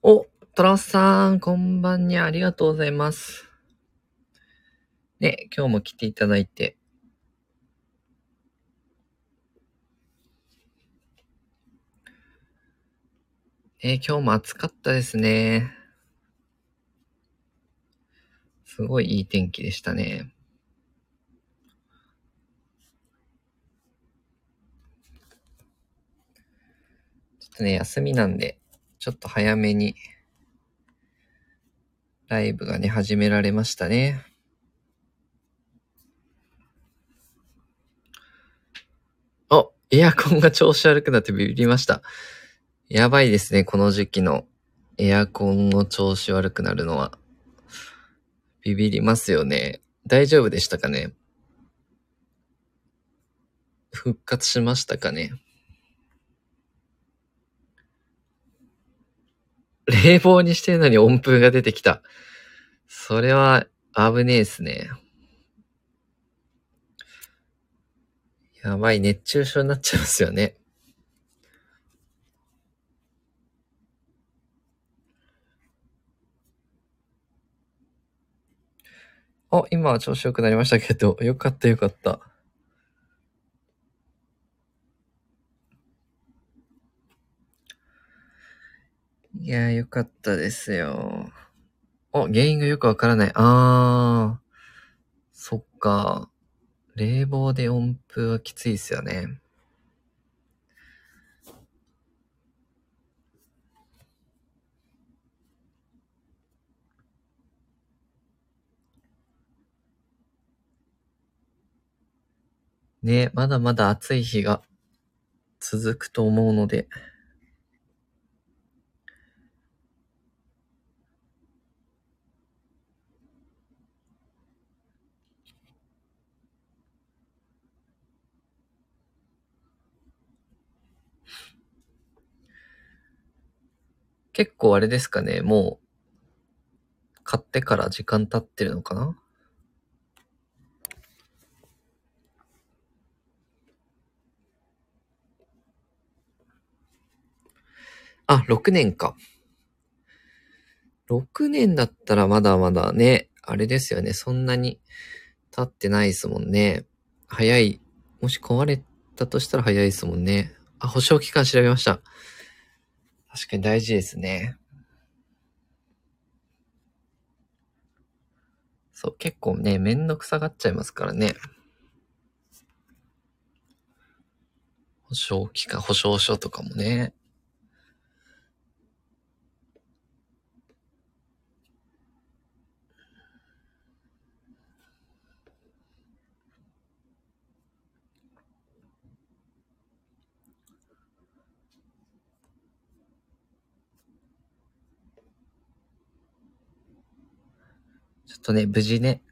お、トラスさん、こんばんにゃありがとうございます。ね、今日も来ていただいて。え、今日も暑かったですね。すごいいい天気でしたね。ちょっとね、休みなんで、ちょっと早めに、ライブがね、始められましたね。お、エアコンが調子悪くなってビビりました。やばいですね、この時期のエアコンの調子悪くなるのは。ビビりますよね。大丈夫でしたかね？復活しましたかね？冷房にしてるのに温風が出てきた。それは危ねえっすね。やばい、熱中症になっちゃいますよね。あ、今は調子良くなりましたけど、よかったよかった。いや、よかったですよ。あ、原因がよくわからない。あー。そっか。冷房で温風はきついですよね。ねまだまだ暑い日が続くと思うので。結構あれですかね、もう、買ってから時間経ってるのかな？あ、6年か。6年だったらまだまだね、あれですよね。そんなに経ってないですもんね。早い。もし壊れたとしたら早いですもんね。あ、保証期間調べました。確かに大事ですね。そう、結構ね、めんどくさがっちゃいますからね。保証期間、保証書とかもね。ちょっとね、無事ね、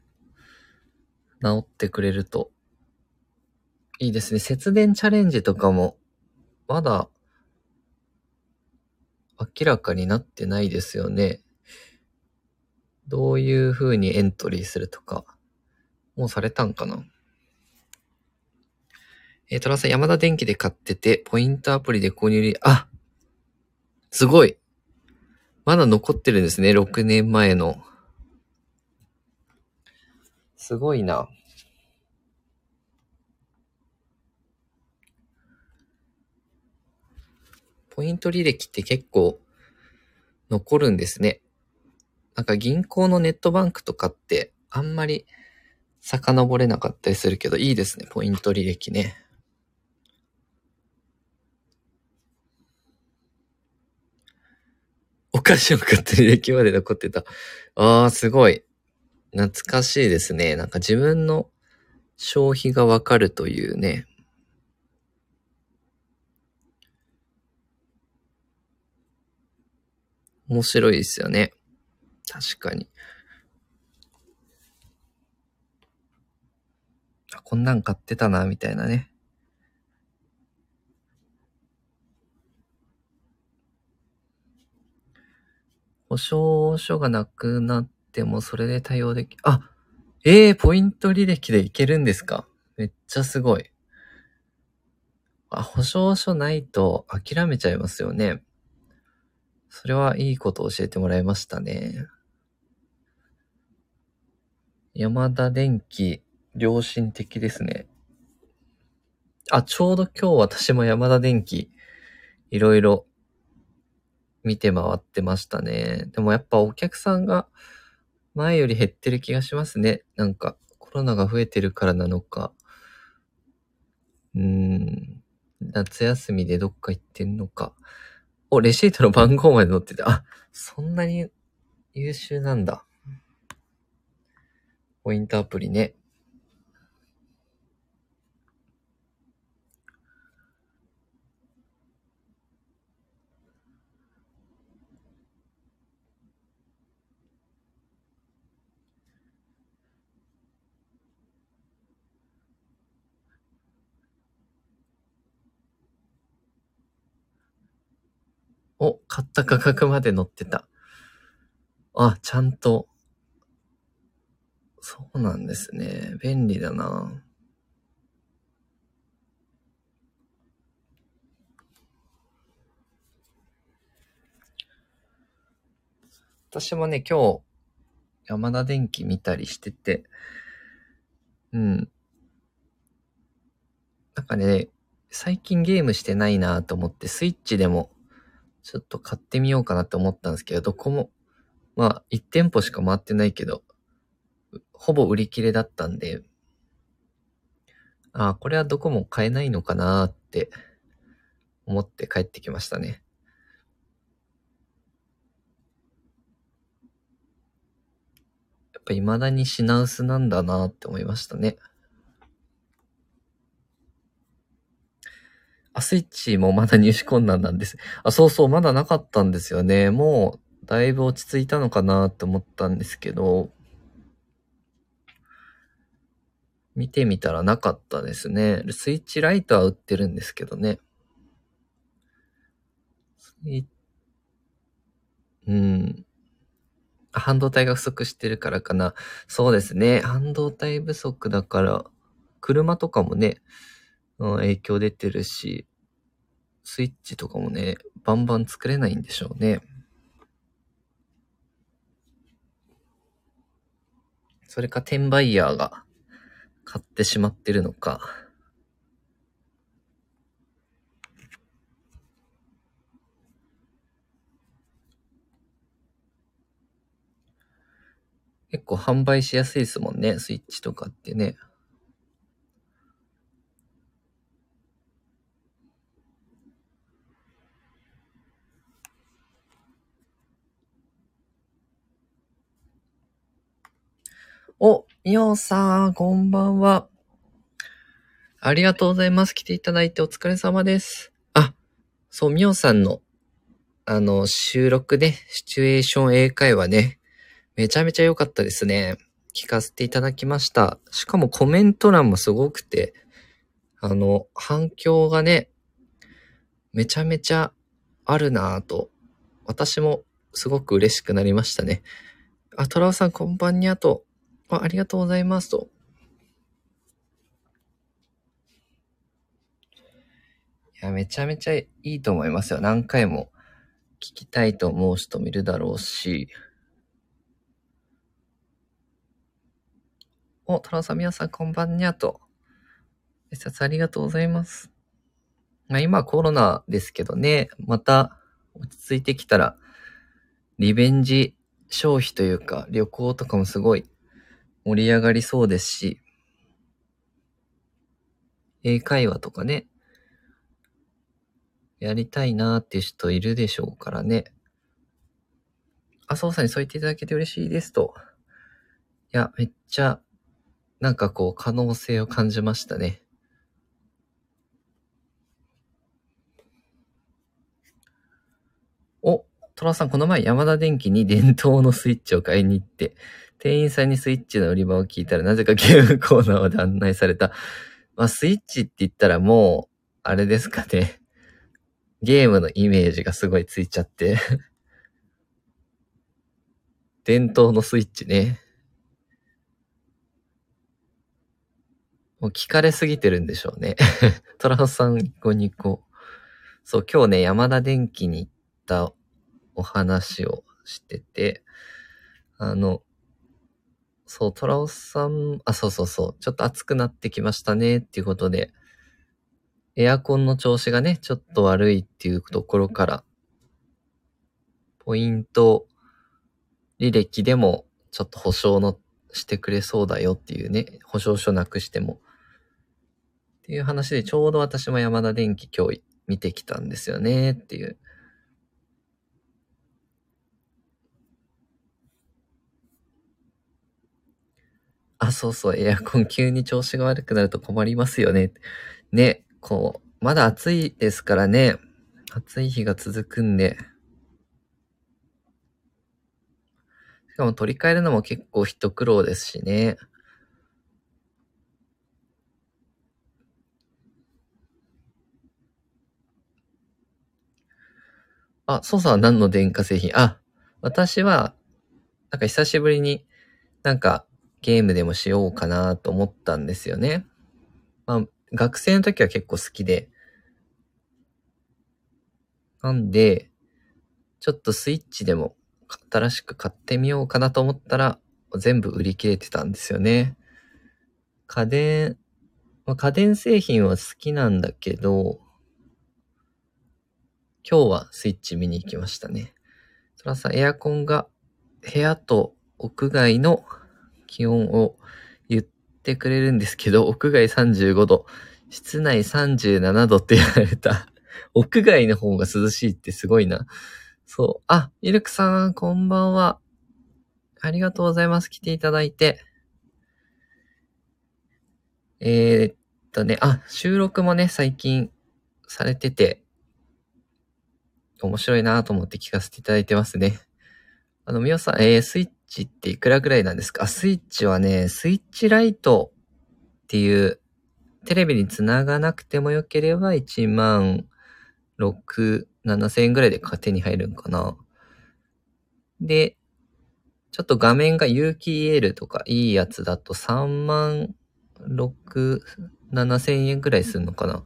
治ってくれるといいですね。節電チャレンジとかも、まだ、明らかになってないですよね。どういう風にエントリーするとか、もうされたんかなえー、トラさん、山田電機で買ってて、ポイントアプリで購入あすごいまだ残ってるんですね、6年前の。すごいな。ポイント履歴って結構残るんですね。なんか銀行のネットバンクとかってあんまり遡れなかったりするけど、いいですね、ポイント履歴ね。お菓子を買った履歴まで残ってた。ああ、すごい。懐かしいですね。なんか自分の消費がわかるというね。面白いですよね。確かに。あ、こんなん買ってたな、みたいなね。保証書がなくなっでもそれで対応でき、あ、ええー、ポイント履歴でいけるんですか？めっちゃすごい。あ、保証書ないと諦めちゃいますよね。それはいいこと教えてもらいましたね。山田電機、良心的ですね。あ、ちょうど今日私も山田電機、いろいろ見て回ってましたね。でもやっぱお客さんが前より減ってる気がしますね。なんかコロナが増えてるからなのか。うーん。夏休みでどっか行ってんのか。お、レシートの番号まで載ってて、あ、そんなに優秀なんだ。ポイントアプリね。お、買った価格まで載ってた。あ、ちゃんと。そうなんですね。便利だな。私もね、今日、山田電機見たりしてて、うん。なんかね、最近ゲームしてないなと思って、スイッチでも、ちょっと買ってみようかなって思ったんですけど、どこも、まあ、1店舗しか回ってないけど、ほぼ売り切れだったんで、ああ、これはどこも買えないのかなって思って帰ってきましたね。やっぱ未だに品薄なんだなって思いましたね。あ、スイッチもまだ入手困難なんです。あ、そうそう、まだなかったんですよね。もう、だいぶ落ち着いたのかなって思ったんですけど、見てみたらなかったですね。スイッチライトは売ってるんですけどね。スイうん。半導体が不足してるからかな。そうですね。半導体不足だから、車とかもね、うん、影響出てるし、スイッチとかもね、バンバン作れないんでしょうね。それか転売ヤーが買ってしまってるのか。結構販売しやすいですもんね、スイッチとかってね。お、みおさん、こんばんは。ありがとうございます。来ていただいてお疲れ様です。あ、そう、みおさんの、あの、収録で、シチュエーション英会話ね、めちゃめちゃ良かったですね。聞かせていただきました。しかもコメント欄もすごくて、あの、反響がね、めちゃめちゃあるなぁと、私もすごく嬉しくなりましたね。あ、トラオさんこんばんにゃと、あありがとうございますと。いや、めちゃめちゃいいと思いますよ。何回も聞きたいと思う人もいるだろうし。お、トラさん、皆さんこんばんにゃと。挨拶ありがとうございます。まあ今コロナですけどね、また落ち着いてきたら、リベンジ消費というか旅行とかもすごい盛り上がりそうですし、英会話とかね、やりたいなーっていう人いるでしょうからね。あ、そうさんにそう言っていただけて嬉しいですと。いや、めっちゃ、なんかこう、可能性を感じましたね。お、トラさん、この前山田電機に伝統のスイッチを買いに行って、店員さんにスイッチの売り場を聞いたら、なぜかゲームコーナーまで案内された。まあ、スイッチって言ったらもう、あれですかね。ゲームのイメージがすごいついちゃって。伝統のスイッチね。もう聞かれすぎてるんでしょうね。トラオさんニコニコ。そう、今日ね、山田電機に行ったお話をしてて、あの、そう、トラオさん、あ、そうそうそう、ちょっと暑くなってきましたねっていうことで、エアコンの調子がね、ちょっと悪いっていうところから、ポイント履歴でもちょっと保証のしてくれそうだよっていうね、保証書なくしても。っていう話でちょうど私も山田電機今日見てきたんですよねっていう。あ、そうそう、エアコン急に調子が悪くなると困りますよね。ね、こう、まだ暑いですからね。暑い日が続くんで。しかも取り替えるのも結構一苦労ですしね。あ、ソさんは何の電化製品？あ、私は、なんか久しぶりになんかゲームでもしようかなと思ったんですよね。まあ、学生の時は結構好きで。なんで、ちょっとスイッチでも新しく買ってみようかなと思ったら、全部売り切れてたんですよね。家電、まあ、家電製品は好きなんだけど、今日はスイッチ見に行きましたね。そらさ、エアコンが部屋と屋外の気温を言ってくれるんですけど、屋外35度、室内37度って言われた。屋外の方が涼しいってすごいな。そう。あ、ミルクさん、こんばんは。ありがとうございます。来ていただいて。えー、っとね、あ、収録もね、最近されてて、面白いなと思って聞かせていただいてますね。あの、みおさん、えー、スイッチっていくらぐらいなんですか？スイッチはね、スイッチライトっていう、テレビにつながなくてもよければ1万6、7千円ぐらいで手に入るんかな。で、ちょっと画面が有機 EL とかいいやつだと3万6、7千円ぐらいするのかな。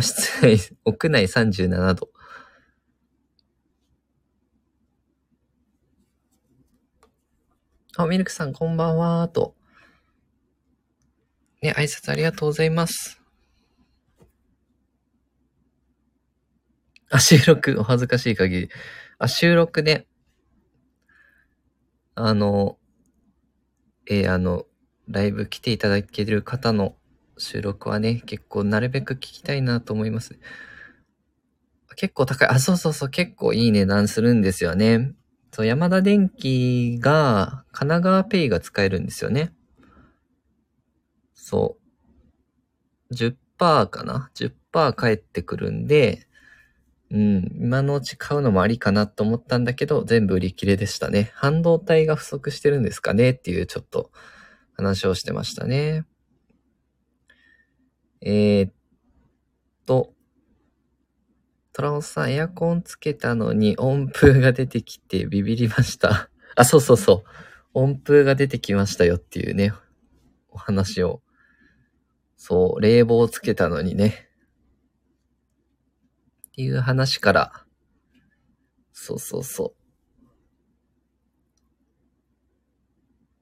室内、屋内37度。あ、ミルクさんこんばんはと。ね、挨拶ありがとうございます。あ、収録、お恥ずかしい限り。あ、収録ね。あの、えー、あの、ライブ来ていただける方の収録はね、結構なるべく聞きたいなと思います。結構高い。あ、そうそうそう、結構いい値段するんですよね。そう、山田電機が、神奈川ペイが使えるんですよね。そう。10%かな ?10% 返ってくるんで、うん、今のうち買うのもありかなと思ったんだけど、全部売り切れでしたね。半導体が不足してるんですかねっていうちょっと話をしてましたね。えー、っと、トラオさん、エアコンつけたのに温風が出てきてビビりました。あ、そうそうそう。温風が出てきましたよっていうね、お話を。そう、冷房つけたのにね。っていう話から、そうそうそう。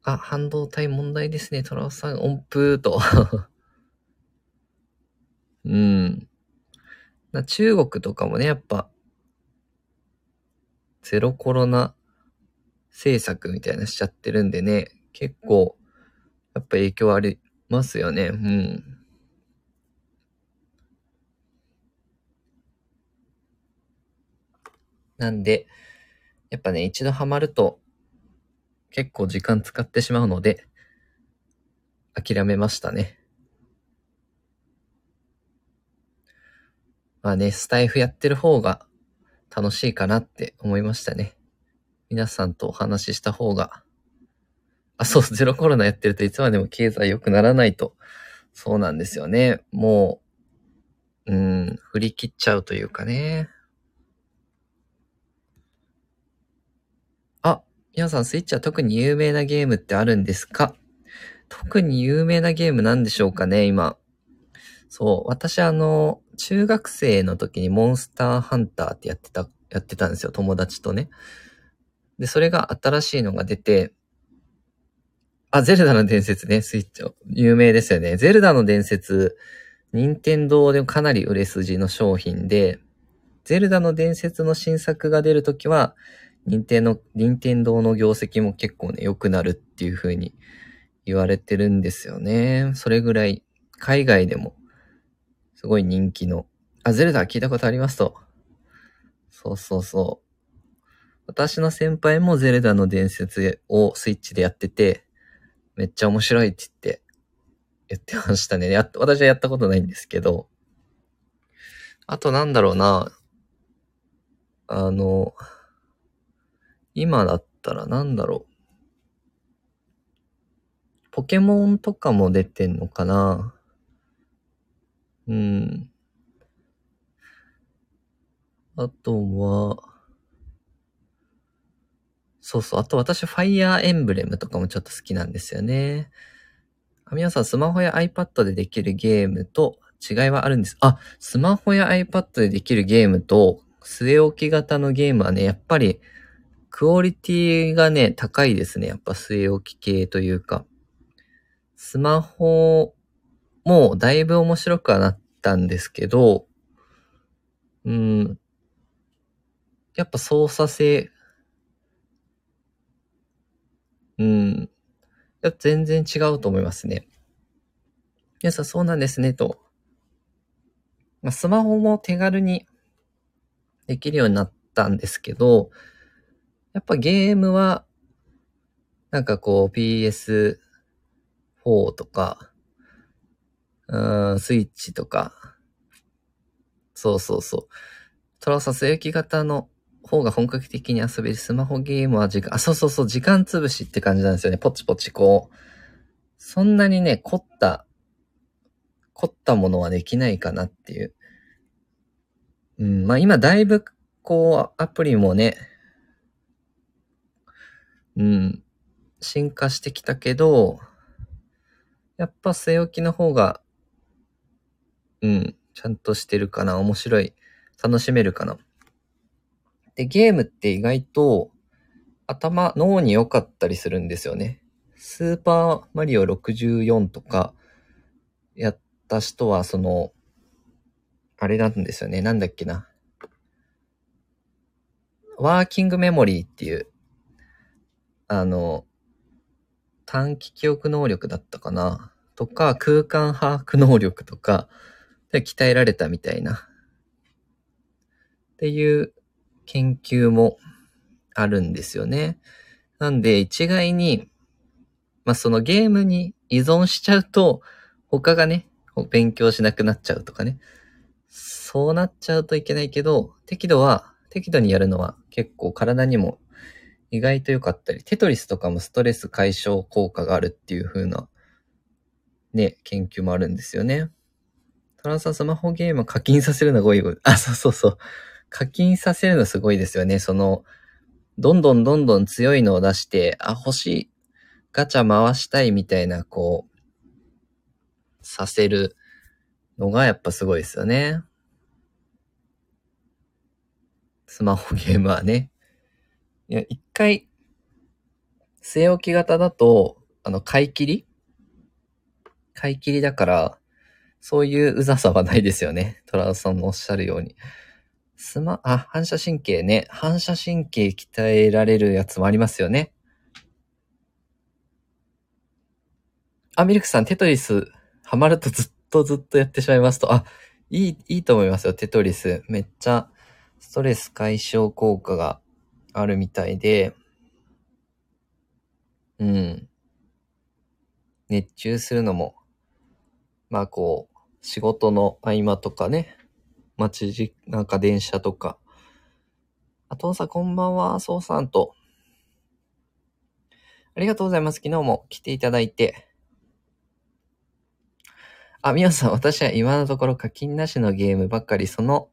あ、半導体問題ですね。トラオさん、温風と。うん。な中国とかもね、やっぱ、ゼロコロナ政策みたいなしちゃってるんでね、結構、やっぱ影響ありますよね。うん。なんで、やっぱね、一度ハマると、結構時間使ってしまうので、諦めましたね。まあね、スタイフやってる方が楽しいかなって思いましたね。皆さんとお話しした方が。あ、そう、ゼロコロナやってるといつまでも経済良くならないと。そうなんですよね。もう、うん、振り切っちゃうというかね。あ、皆さんスイッチは特に有名なゲームってあるんですか？特に有名なゲームなんでしょうかね、今。そう、私あの、中学生の時にモンスターハンターってやってたやってたんですよ、友達とね。で、それが新しいのが出て、あ、ゼルダの伝説ね、スイッチを、有名ですよね。ゼルダの伝説、任天堂でかなり売れ筋の商品で、ゼルダの伝説の新作が出るときは、任天の、任天堂の業績も結構ね、良くなるっていう風に言われてるんですよね。それぐらい、海外でも、すごい人気の。あ、ゼルダ聞いたことありますと。そうそうそう。私の先輩もゼルダの伝説をスイッチでやってて、めっちゃ面白いって言って言ってましたね。や私はやったことないんですけど。あとなんだろうな。あの、今だったらなんだろう。ポケモンとかも出てんのかなうん。あとは、そうそう。あと私、ファイヤーエンブレムとかもちょっと好きなんですよね。皆さん、スマホや iPad でできるゲームと違いはあるんです。あ、スマホや iPad でできるゲームと、据え置き型のゲームはね、やっぱり、クオリティがね、高いですね。やっぱ据え置き系というか。スマホもうだいぶ面白くはなったんですけど、うん。やっぱ操作性うん。全然違うと思いますね。皆さんそうなんですね、と。まあ、スマホも手軽にできるようになったんですけど、やっぱゲームは、なんかこう PS4 とか、うん、スイッチとか、そうそうそう。トラサス焼き型の方が本格的に遊べるスマホゲームは時間、あ、そうそうそう、時間潰しって感じなんですよね。ポチポチこう。そんなにね、凝った、凝ったものはできないかなっていう。うん、まあ今だいぶ、こう、アプリもね、うん、進化してきたけど、やっぱ据え置きの方が、うん、ちゃんとしてるかな、面白い、楽しめるかな？で、ゲームって意外と頭、脳に良かったりするんですよね。スーパーマリオ64とかやった人は、その、あれなんですよね。なんだっけな？ワーキングメモリーっていう、あの、短期記憶能力だったかな？とか、空間把握能力とか、鍛えられたみたいな。っていう研究もあるんですよね。なんで一概に、まあ、そのゲームに依存しちゃうと、他がね、勉強しなくなっちゃうとかね。そうなっちゃうといけないけど、適度は、適度にやるのは結構体にも意外と良かったり、テトリスとかもストレス解消効果があるっていう風な、ね、研究もあるんですよね。トランサスマホゲーム課金させるのが多い。あ、そうそうそう。課金させるのすごいですよね。その、どんどんどんどん強いのを出して、あ、欲しい、ガチャ回したいみたいな、こう、させるのがやっぱすごいですよね。スマホゲームはね。いや、一回、据え置き型だと、あの、買い切り？買い切りだから、そういううざさはないですよね。トラウさんのおっしゃるように。スマ、あ、反射神経ね。反射神経鍛えられるやつもありますよね。あ、ミルクさん、テトリス、ハマるとずっとずっとやってしまいますと。あ、いい、いいと思いますよ、テトリス。めっちゃ、ストレス解消効果があるみたいで、うん。熱中するのも、まあこう、仕事の合間とかね、待ちじ、なんか電車とか。あ、父さんこんばんは、そうさんと。ありがとうございます。昨日も来ていただいて。あ、みおさん、私は今のところ課金なしのゲームばっかり、その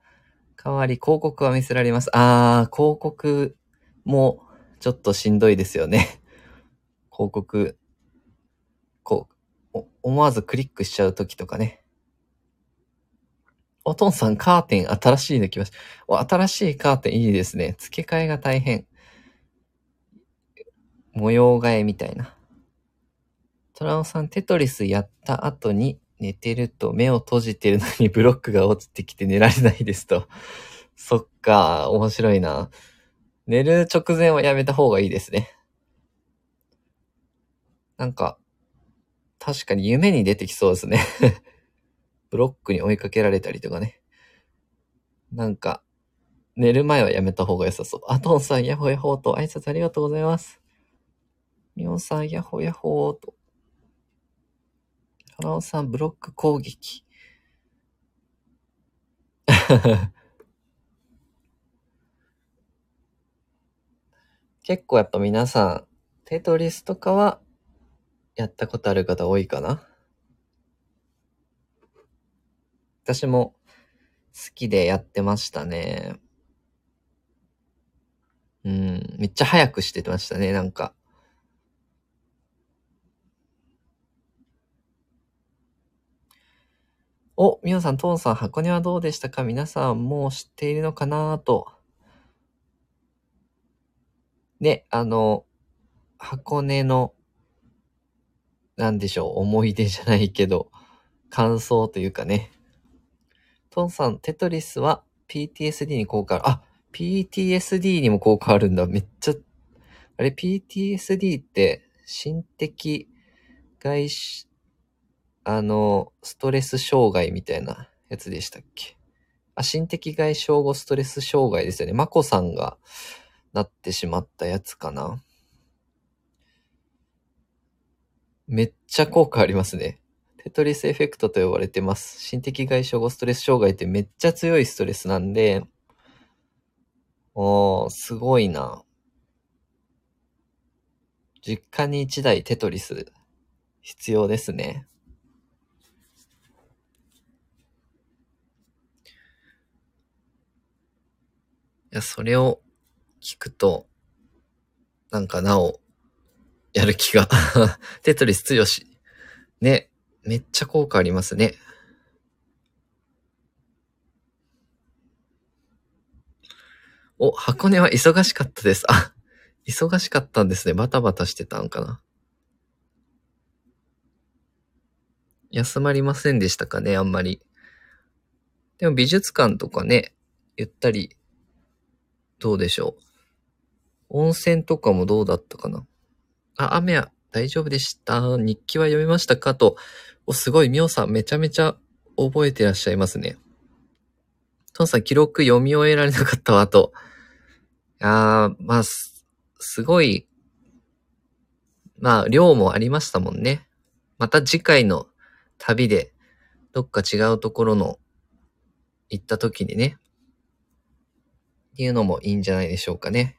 代わり広告は見せられます。あー、広告もちょっとしんどいですよね。広告、こう、思わずクリックしちゃうときとかね。おとんさん、カーテン新しいの来ました。新しいカーテンいいですね。付け替えが大変。模様替えみたいな。トラオさん、テトリスやった後に寝てると目を閉じてるのにブロックが落ちてきて寝られないですと。そっか、面白いな。寝る直前はやめた方がいいですね。なんか、確かに夢に出てきそうですね。ブロックに追いかけられたりとかね。なんか、寝る前はやめた方が良さそう。アトンさん、ヤホヤホーと挨拶ありがとうございます。ミオンさん、ヤホヤホーと。ハナオさん、ブロック攻撃。結構やっぱ皆さん、テトリスとかはやったことある方多いかな？私も好きでやってましたね。うん、めっちゃ早くしてましたね、なんか。お、みおさん、トーンさん、箱根はどうでしたか？皆さんもう知っているのかなと。ね、あの、箱根の、なんでしょう、思い出じゃないけど、感想というかね、トンさん、テトリスは PTSD に効果ある。あ、PTSD にも効果あるんだ。めっちゃ、あれ PTSD って心的外し、あの、ストレス障害みたいなやつでしたっけ？あ、心的外傷後ストレス障害ですよね。マコさんがなってしまったやつかな。めっちゃ効果ありますね。テトリスエフェクトと呼ばれてます。心的外傷後ストレス障害ってめっちゃ強いストレスなんで、おー、すごいな。実家に一台テトリス必要ですね。いや、それを聞くと、なんかなお、やる気が テトリス強し。ね。めっちゃ効果ありますね。お、箱根は忙しかったです。あ、忙しかったんですね。バタバタしてたんかな。休まりませんでしたかね、あんまり。でも美術館とかね、ゆったり、どうでしょう。温泉とかもどうだったかな。あ、雨は大丈夫でした？日記は読みましたか？と、お、すごい、みおさんめちゃめちゃ覚えてらっしゃいますね。トンさん、記録読み終えられなかったわ、と。あー、まあ、す、すごい、まあ、量もありましたもんね。また次回の旅で、どっか違うところの、行った時にね、っていうのもいいんじゃないでしょうかね。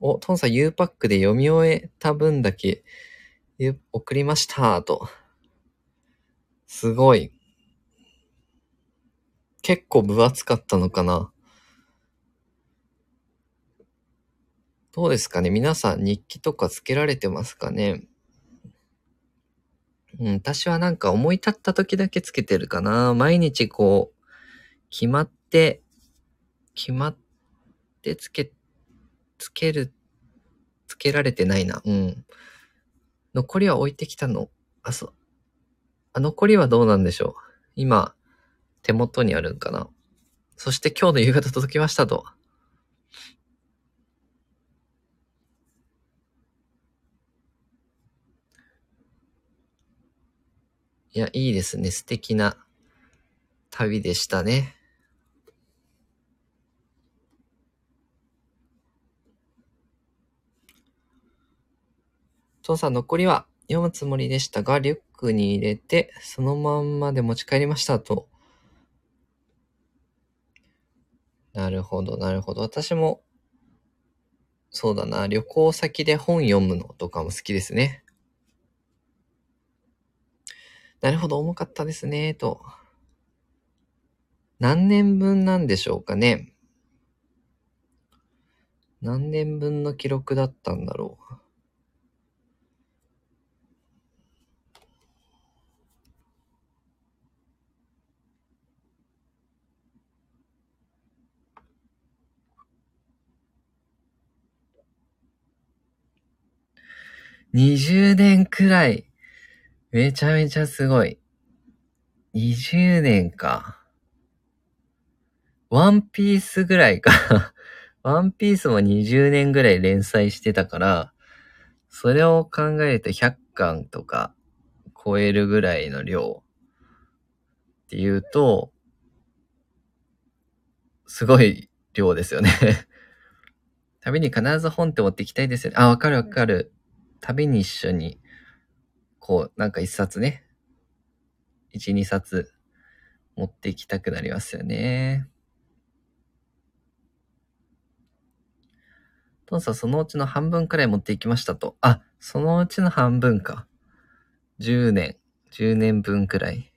お、トンさん U パックで読み終えた分だけ送りましたと。すごい。結構分厚かったのかな。どうですかね？皆さん日記とかつけられてますかね？うん、私はなんか思い立った時だけつけてるかな。毎日こう、決まって、決まってつけつける、つけられてないな。うん。残りは置いてきたの。あ、そう。あ、残りはどうなんでしょう。今、手元にあるんかな。そして今日の夕方届きましたと。いや、いいですね。素敵な旅でしたね。父さん残りは読むつもりでしたが、リュックに入れて、そのまんまで持ち帰りましたと。なるほど、なるほど。私も、そうだな、旅行先で本読むのとかも好きですね。なるほど、重かったですね、と。何年分なんでしょうかね。何年分の記録だったんだろう。20年くらい。めちゃめちゃすごい。20年か。ワンピースぐらいか。ワンピースも20年ぐらい連載してたから、それを考えると100巻とか超えるぐらいの量っていうと、すごい量ですよね 旅に必ず本って持って行きたいですよね。あ、わかるわかる。旅に一緒に、こう、なんか一冊ね。一、二冊持って行きたくなりますよね。トンさん、そのうちの半分くらい持っていきましたと。あ、そのうちの半分か。10年、10年分くらい。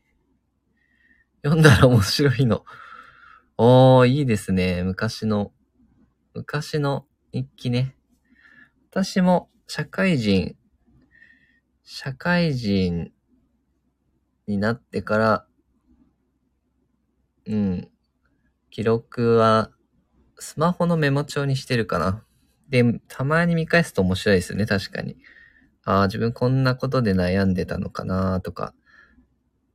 読んだら面白いの。おー、いいですね。昔の、昔の日記ね。私も社会人、社会人になってから、うん、記録はスマホのメモ帳にしてるかな。で、たまに見返すと面白いですよね、確かに。ああ、自分こんなことで悩んでたのかなとか、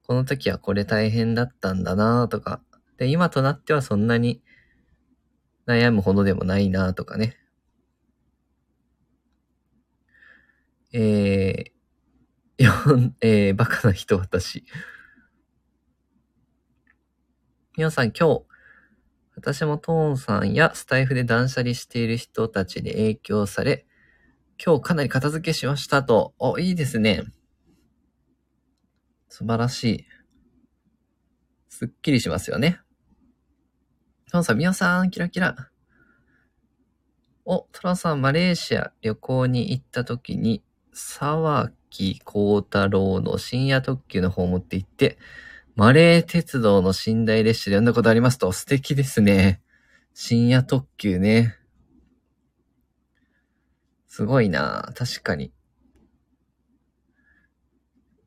この時はこれ大変だったんだなとか、で、今となってはそんなに悩むほどでもないなとかね。えー、よえー、バカな人私。皆さん今日、私もトーンさんやスタイフで断捨離している人たちに影響され、今日かなり片付けしましたと。お、いいですね。素晴らしい。すっきりしますよね。トーンさん、みおさん、キラキラ。お、トラさん、マレーシア旅行に行った時に、沢木幸太郎の深夜特急の方を持って行って、マレー鉄道の寝台列車で読んだことありますと、素敵ですね。深夜特急ね。すごいな確かに。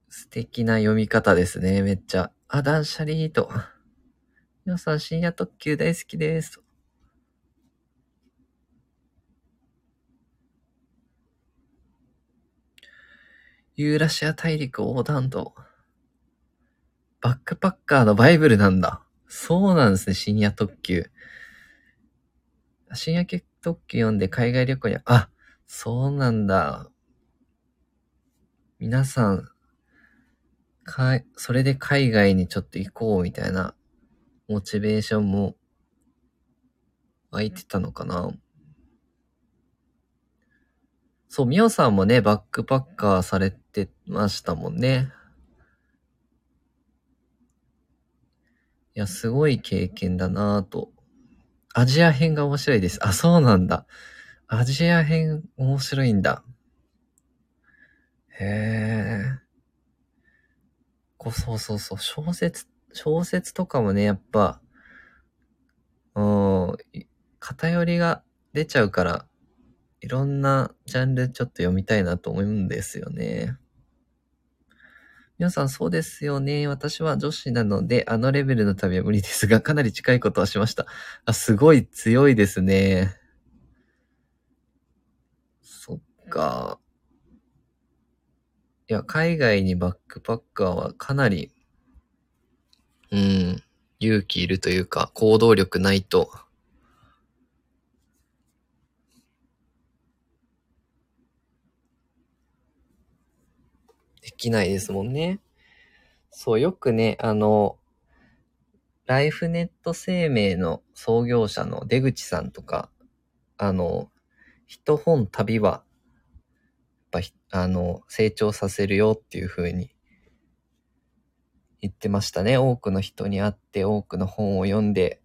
素敵な読み方ですね、めっちゃ。あ、断捨離と。皆さん、深夜特急大好きです。ユーラシア大陸横断と。バックパッカーのバイブルなんだ。そうなんですね、深夜特急。深夜特急読んで海外旅行に、あ、そうなんだ。皆さん、か、それで海外にちょっと行こうみたいな、モチベーションも湧いてたのかな。そう、みおさんもね、バックパッカーされってましたもんね。いや、すごい経験だなぁと。アジア編が面白いです。あ、そうなんだ。アジア編面白いんだ。へえ。こ、そうそうそう。小説、小説とかもね、やっぱ、うん、偏りが出ちゃうから、いろんなジャンルちょっと読みたいなと思うんですよね。皆さんそうですよね。私は女子なので、あのレベルの旅は無理ですが、かなり近いことはしました。あ、すごい強いですね。そっか。いや、海外にバックパッカーはかなり、うん、勇気いるというか、行動力ないと、できないですもんね。そう、よくね、あの、ライフネット生命の創業者の出口さんとか、あの、一本旅は、やっぱ、あの、成長させるよっていう風に言ってましたね。多くの人に会って、多くの本を読んで、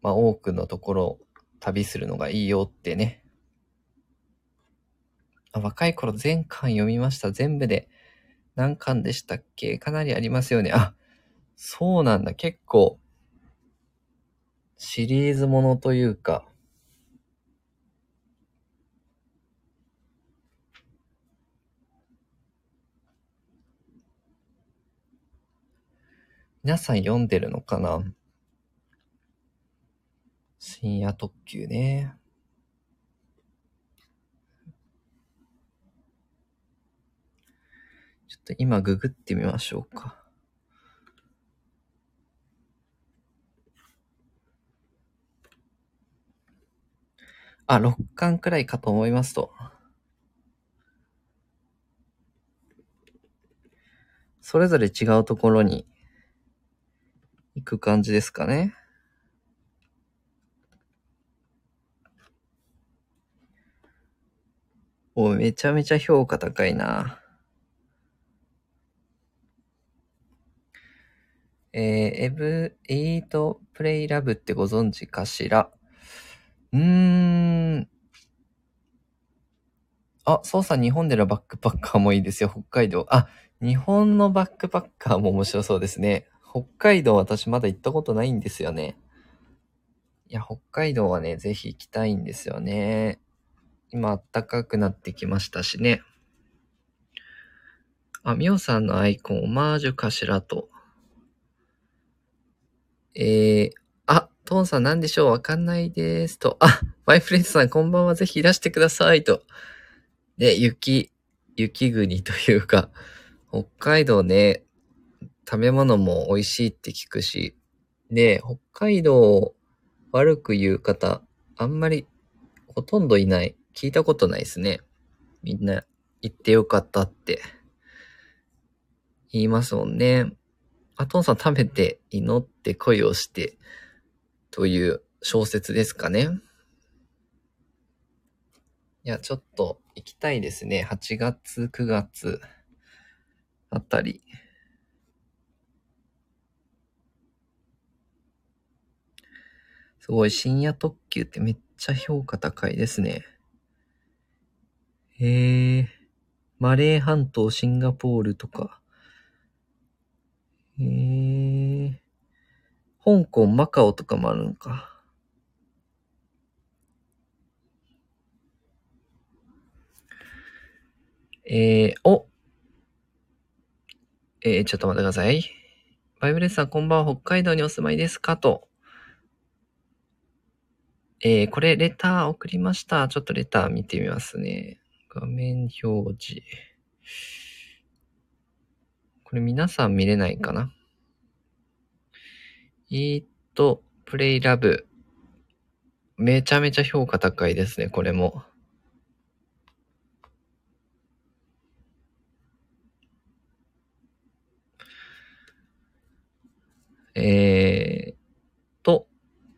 まあ、多くのところを旅するのがいいよってね。あ若い頃全巻読みました。全部で何巻でしたっけ？かなりありますよね。あ、そうなんだ。結構、シリーズものというか、皆さん読んでるのかな？深夜特急ね。と今ググってみましょうか。あ、6巻くらいかと思いますと。それぞれ違うところに行く感じですかね。おめちゃめちゃ評価高いな。えー、エブ、エイトプレイラブってご存知かしら？うーん。あ、そうさ日本でのバックパッカーもいいですよ、北海道。あ、日本のバックパッカーも面白そうですね。北海道私まだ行ったことないんですよね。いや、北海道はね、ぜひ行きたいんですよね。今暖かくなってきましたしね。あ、みおさんのアイコン、オマージュかしらと。えー、あ、トーンさん何でしょう？わかんないですと。あ、マイフレンズさんこんばんはぜひいらしてくださいと。で、雪、雪国というか、北海道ね、食べ物も美味しいって聞くし、で、北海道を悪く言う方、あんまりほとんどいない。聞いたことないですね。みんな行ってよかったって言いますもんね。あ、トンさん食べて祈って恋をしてという小説ですかね。いや、ちょっと行きたいですね。8月、9月あたり。すごい、深夜特急ってめっちゃ評価高いですね。へえ、マレー半島、シンガポールとか。へえ、香港、マカオとかもあるのか。えー、おえー、ちょっと待ってください。バイブレスさん、こんばんは。北海道にお住まいですか？と。えー、これ、レター送りました。ちょっとレター見てみますね。画面表示。これ皆さん見れないかな？えー、っと、プレイラブ。めちゃめちゃ評価高いですね、これも。えー、と、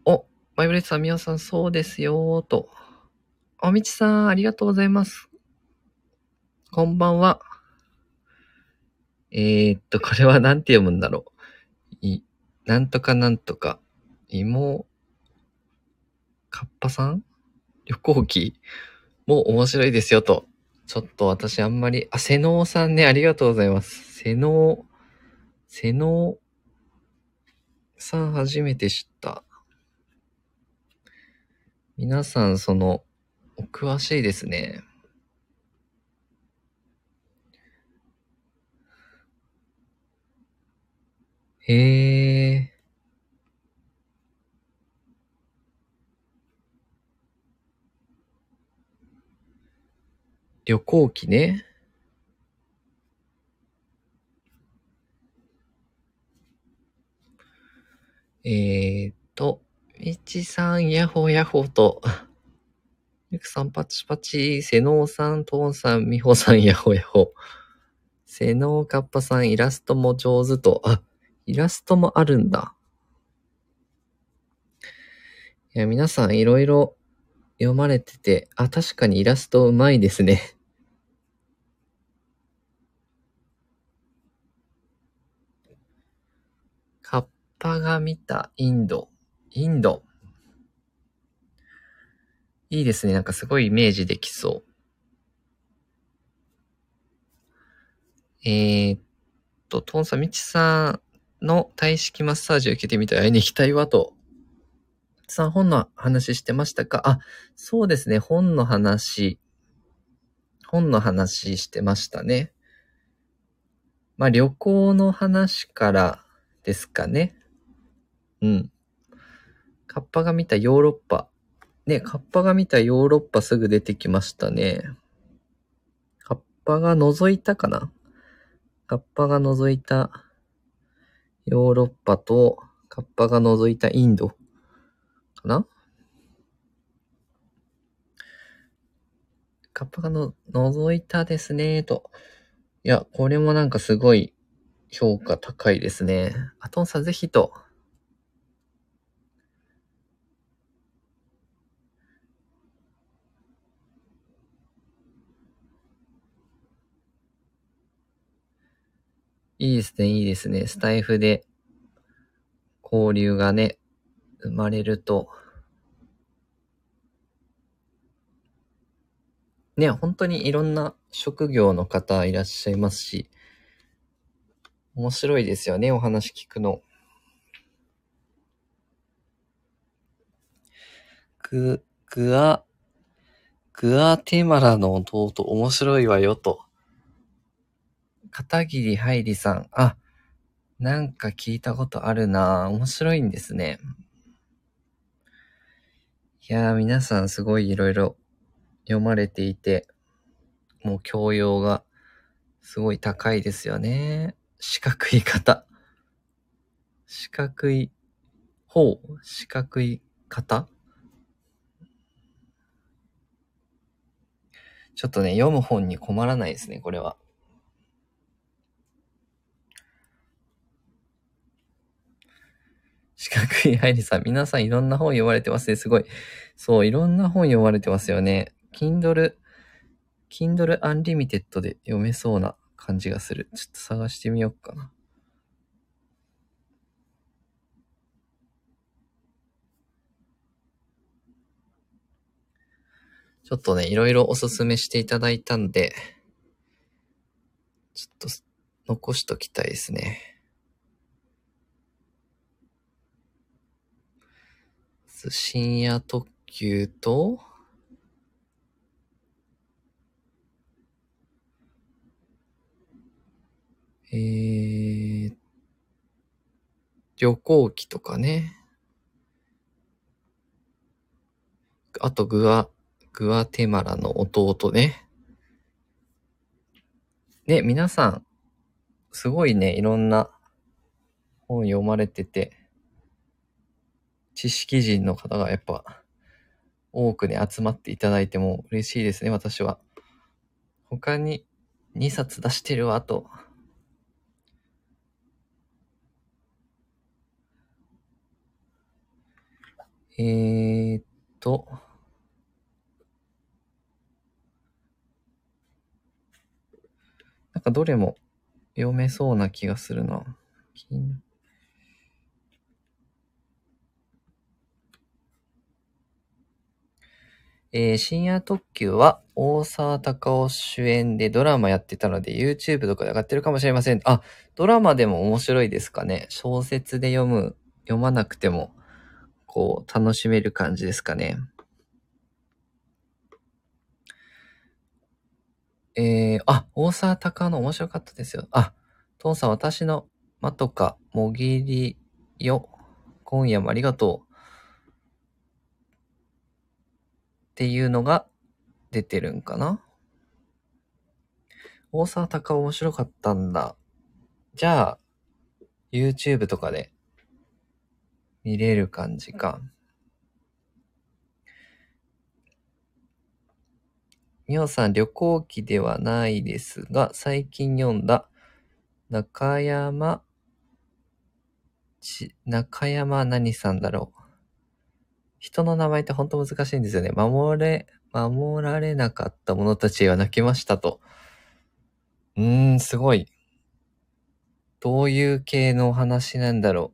お、バイブレッツさん、みおさん、そうですよと。おみちさん、ありがとうございます。こんばんは。えー、っと、これはなんて読むんだろう。い、なんとかなんとか。芋、かっぱさん？旅行記も面白いですよと。ちょっと私あんまり、あ、瀬能さんね、ありがとうございます。瀬能、瀬能さん初めて知った。皆さん、その、お詳しいですね。へえ。旅行記ね。えー、っと、みちさん、やほやほと、ゆくさん、パチパチ、せのうさん、とんさん、みほさん、やほやほ。せのうかっぱさん、イラストも上手と、あ、イラストもあるんだ。いや、皆さん、いろいろ読まれてて、あ、確かにイラストうまいですね。カッパが見たインド。インド。いいですね。なんかすごいイメージできそう。えー、っと、トンさん、みちさんの体式マッサージを受けてみたい。会いに行きたいわと。さん、本の話してましたか？あ、そうですね。本の話。本の話してましたね。まあ、旅行の話からですかね。うん。カッパが見たヨーロッパ。ね、カッパが見たヨーロッパすぐ出てきましたね。カッパが覗いたかな？カッパが覗いたヨーロッパと、カッパが覗いたインドかな？カッパがの覗いたですねと。いや、これもなんかすごい評価高いですね。アトンさんぜひと。いいですね、いいですね。スタイフで交流がね、生まれると。ね、本当にいろんな職業の方いらっしゃいますし、面白いですよね、お話聞くの。グ、グア、グアテマラの弟面白いわよと。片桐はいりさん。あ、なんか聞いたことあるな面白いんですね。いやー、皆さんすごいいろいろ読まれていて、もう教養がすごい高いですよね。四角い方。四角い方四角い方ちょっとね、読む本に困らないですね、これは。四角いハイリさん、皆さんいろんな本読まれてますね。すごい。そう、いろんな本読まれてますよね。Kindle、Kindle Unlimited で読めそうな感じがする。ちょっと探してみようかな。ちょっとね、いろいろおすすめしていただいたんで、ちょっと残しときたいですね。深夜特急と、えー、旅行機とかね。あとグア、グアテマラの弟ね。ね、皆さん、すごいね、いろんな本読まれてて、知識人の方がやっぱ多くね、集まっていただいても嬉しいですね、私は。他に2冊出してるわ、と。えーっと、なんかどれも読めそうな気がするな。えー、深夜特急は大沢たかお主演でドラマやってたので YouTube とかで上がってるかもしれません。あ、ドラマでも面白いですかね。小説で読む、読まなくても、こう、楽しめる感じですかね。えー、あ、大沢たかの面白かったですよ。あ、トンさん、私のまとか、もぎりよ。今夜もありがとう。っていうのが出てるんかな大沢たか面白かったんだ。じゃあ、YouTube とかで見れる感じか。みおさん、旅行記ではないですが、最近読んだ中山、ち、中山何さんだろう。人の名前って本当難しいんですよね。守れ、守られなかった者たちは泣きましたと。うーん、すごい。どういう系のお話なんだろ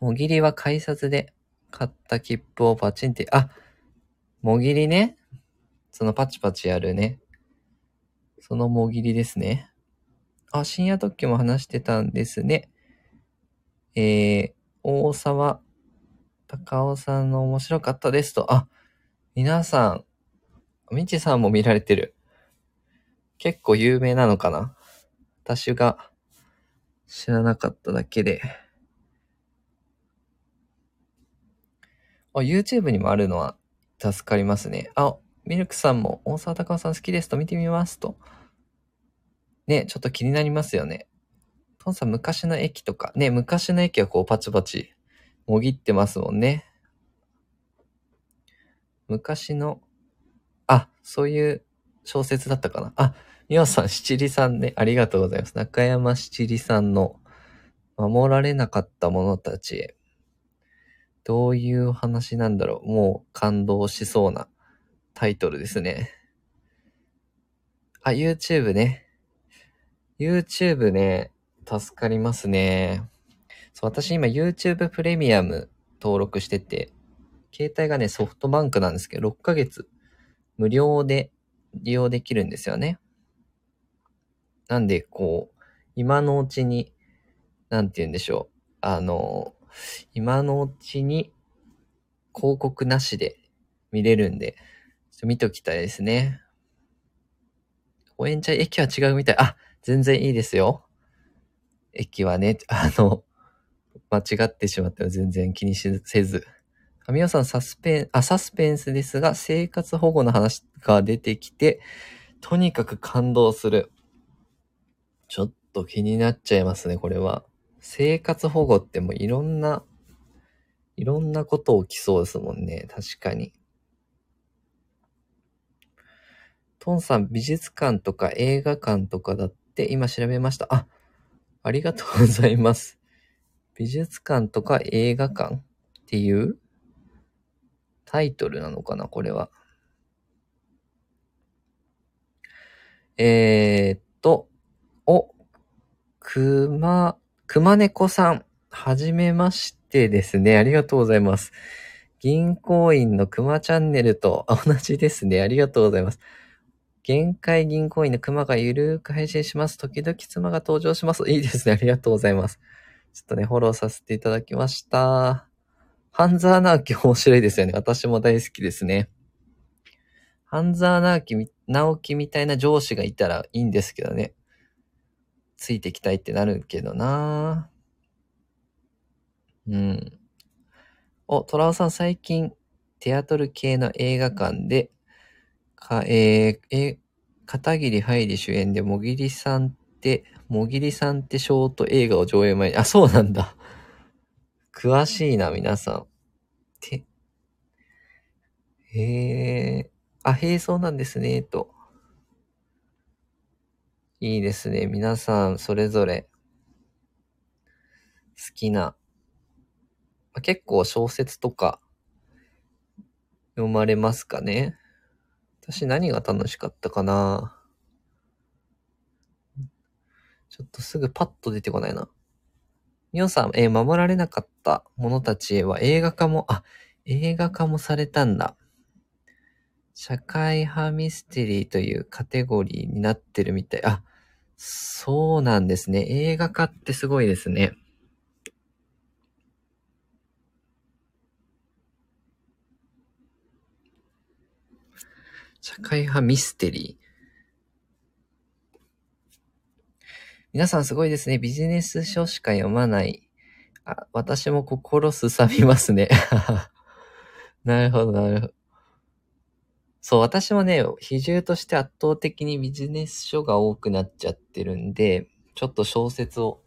う。もぎりは改札で買った切符をパチンって、あ、もぎりね。そのパチパチやるね。そのもぎりですね。あ、深夜特急も話してたんですね。えー、大沢高尾さんの面白かったですと。あ、皆さん、みちさんも見られてる。結構有名なのかな？私が知らなかっただけで。あ、YouTube にもあるのは助かりますね。あ、ミルクさんも大沢たかおさん好きですと見てみますと。ね、ちょっと気になりますよね。トンさん昔の駅とか、ね、昔の駅はこうパチパチ、もぎってますもんね。昔の、あ、そういう小説だったかな。あ、みおさん、七里さんね、ありがとうございます。中山七里さんの守られなかった者たちへ。どういう話なんだろう。もう感動しそうなタイトルですね。あ、YouTube ね。YouTube ね、助かりますね。そう、私今 YouTube プレミアム登録してて、携帯がね、ソフトバンクなんですけど、6ヶ月無料で利用できるんですよね。なんで、こう、今のうちに、なんて言うんでしょう。あの、今のうちに広告なしで見れるんで、ちょっと見ときたいですね。応援茶駅は違うみたい。あ、全然いいですよ。駅はね、あの、間違ってしまったら全然気にせず。神尾さん、サスペン、あ、サスペンスですが、生活保護の話が出てきて、とにかく感動する。ちょっと気になっちゃいますね、これは。生活保護ってもういろんな、いろんなこと起きそうですもんね。確かに。トンさん、美術館とか映画館とかだって今調べました。あ、ありがとうございます。美術館とか映画館っていうタイトルなのかなこれは。えー、っと、お、くま、くまねこさん。はじめましてですね。ありがとうございます。銀行員のくまチャンネルと同じですね。ありがとうございます。限界銀行員の熊がゆるーく配信します。時々妻が登場します。いいですね。ありがとうございます。ちょっとね、フォローさせていただきました。半沢直樹面白いですよね。私も大好きですね。半沢直樹直樹みたいな上司がいたらいいんですけどね。ついてきたいってなるけどなうん。お、トラオさん最近、テアトル系の映画館でか、えー、え、片桐はいり主演で、もぎりさん、もぎりさんってショート映画を上映前に、あ、そうなんだ。詳しいな、皆さん。て、へえ、あ、へえ、そうなんですね、と。いいですね。皆さん、それぞれ、好きな、結構小説とか、読まれますかね私何が楽しかったかなちょっとすぐパッと出てこないな。みおさん、えー、守られなかった者たちへは映画化も、あ、映画化もされたんだ。社会派ミステリーというカテゴリーになってるみたい。あ、そうなんですね。映画化ってすごいですね。社会派ミステリー。皆さんすごいですね。ビジネス書しか読まない。あ、私も心すさみますね。なるほど、なるほど。そう、私もね、比重として圧倒的にビジネス書が多くなっちゃってるんで、ちょっと小説を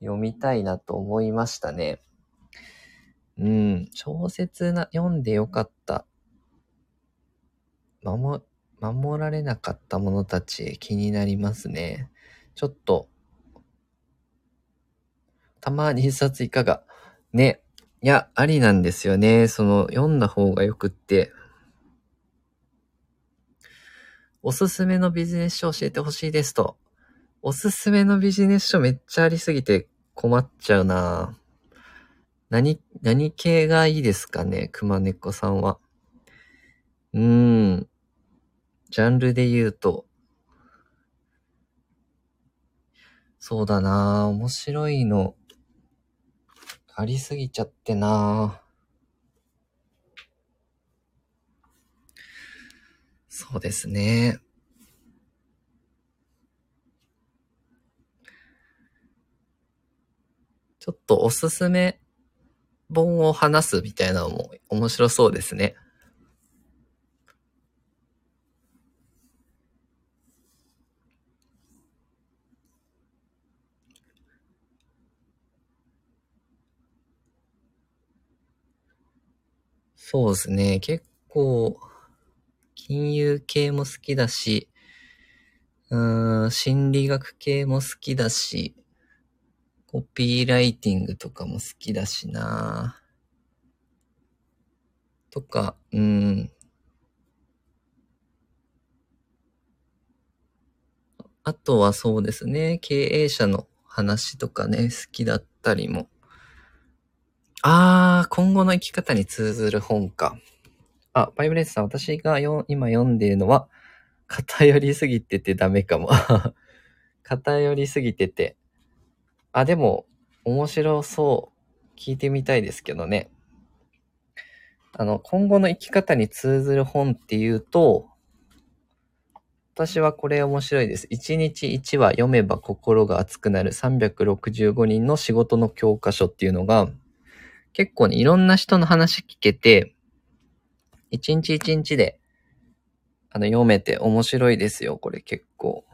読みたいなと思いましたね。うん、小説な、読んでよかった守、守られなかった者たち気になりますね。ちょっと、たまに一冊いかが？ね。いや、ありなんですよね。その、読んだ方がよくって。おすすめのビジネス書教えてほしいですと。おすすめのビジネス書めっちゃありすぎて困っちゃうな何、何系がいいですかね？熊猫さんは。うーん。ジャンルで言うと、そうだなぁ面白いの、ありすぎちゃってなぁそうですね。ちょっとおすすめ本を話すみたいなのも面白そうですね。そうですね。結構、金融系も好きだし、うん、心理学系も好きだし、コピーライティングとかも好きだしなとか、うん。あとはそうですね、経営者の話とかね、好きだったりも。あー、今後の生き方に通ずる本か。あ、バイブレッツさん、私がよ今読んでいるのは、偏りすぎててダメかも。偏りすぎてて。あ、でも、面白そう。聞いてみたいですけどね。あの、今後の生き方に通ずる本っていうと、私はこれ面白いです。1日1話読めば心が熱くなる365人の仕事の教科書っていうのが、結構ね、いろんな人の話聞けて、1日1日で、あの、読めて面白いですよ、これ結構。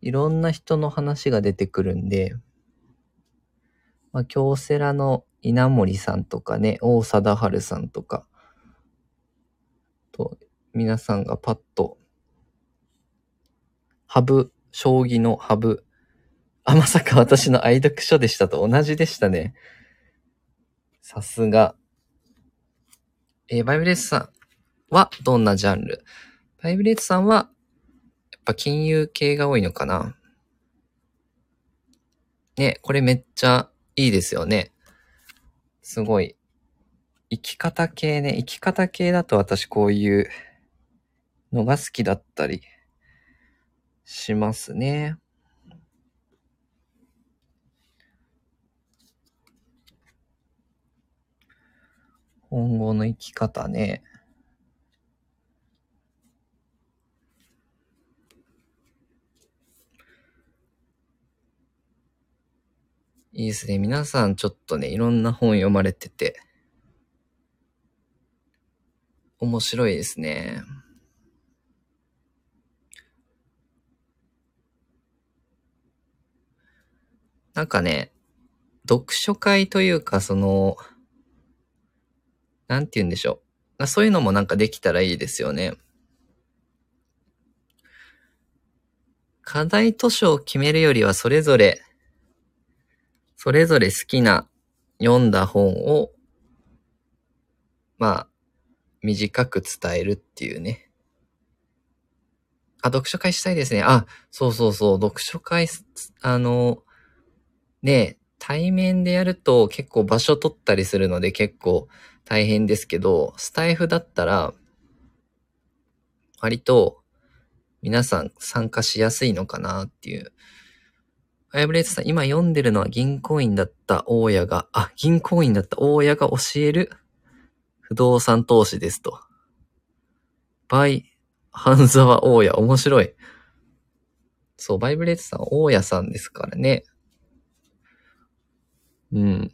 いろんな人の話が出てくるんで、まあ、京セラの稲森さんとかね、大貞治さんとか、と、皆さんがパッと、ハブ、将棋のハブ、あ、まさか私の愛読書でしたと同じでしたね。さすが。えーバイブレッツさんはどんなジャンル？バイブレッツさんは、やっぱ金融系が多いのかな？ね、これめっちゃいいですよね。すごい。生き方系ね、生き方系だと私こういうのが好きだったりしますね。今後の生き方ね。いいですね。皆さんちょっとね、いろんな本読まれてて、面白いですね。なんかね、読書会というか、その、なんて言うんでしょう。そういうのもなんかできたらいいですよね。課題図書を決めるよりはそれぞれ、それぞれ好きな読んだ本を、まあ、短く伝えるっていうね。あ、読書会したいですね。あ、そうそうそう、読書会、あの、ね、対面でやると結構場所取ったりするので結構大変ですけど、スタイフだったら、割と皆さん参加しやすいのかなっていう。ファイブレートさん、今読んでるのは銀行員だった大家が、あ、銀行員だった大家が教える不動産投資ですと。バイ、半沢大家、面白い。そう、バイブレートさん、大家さんですからね。うん。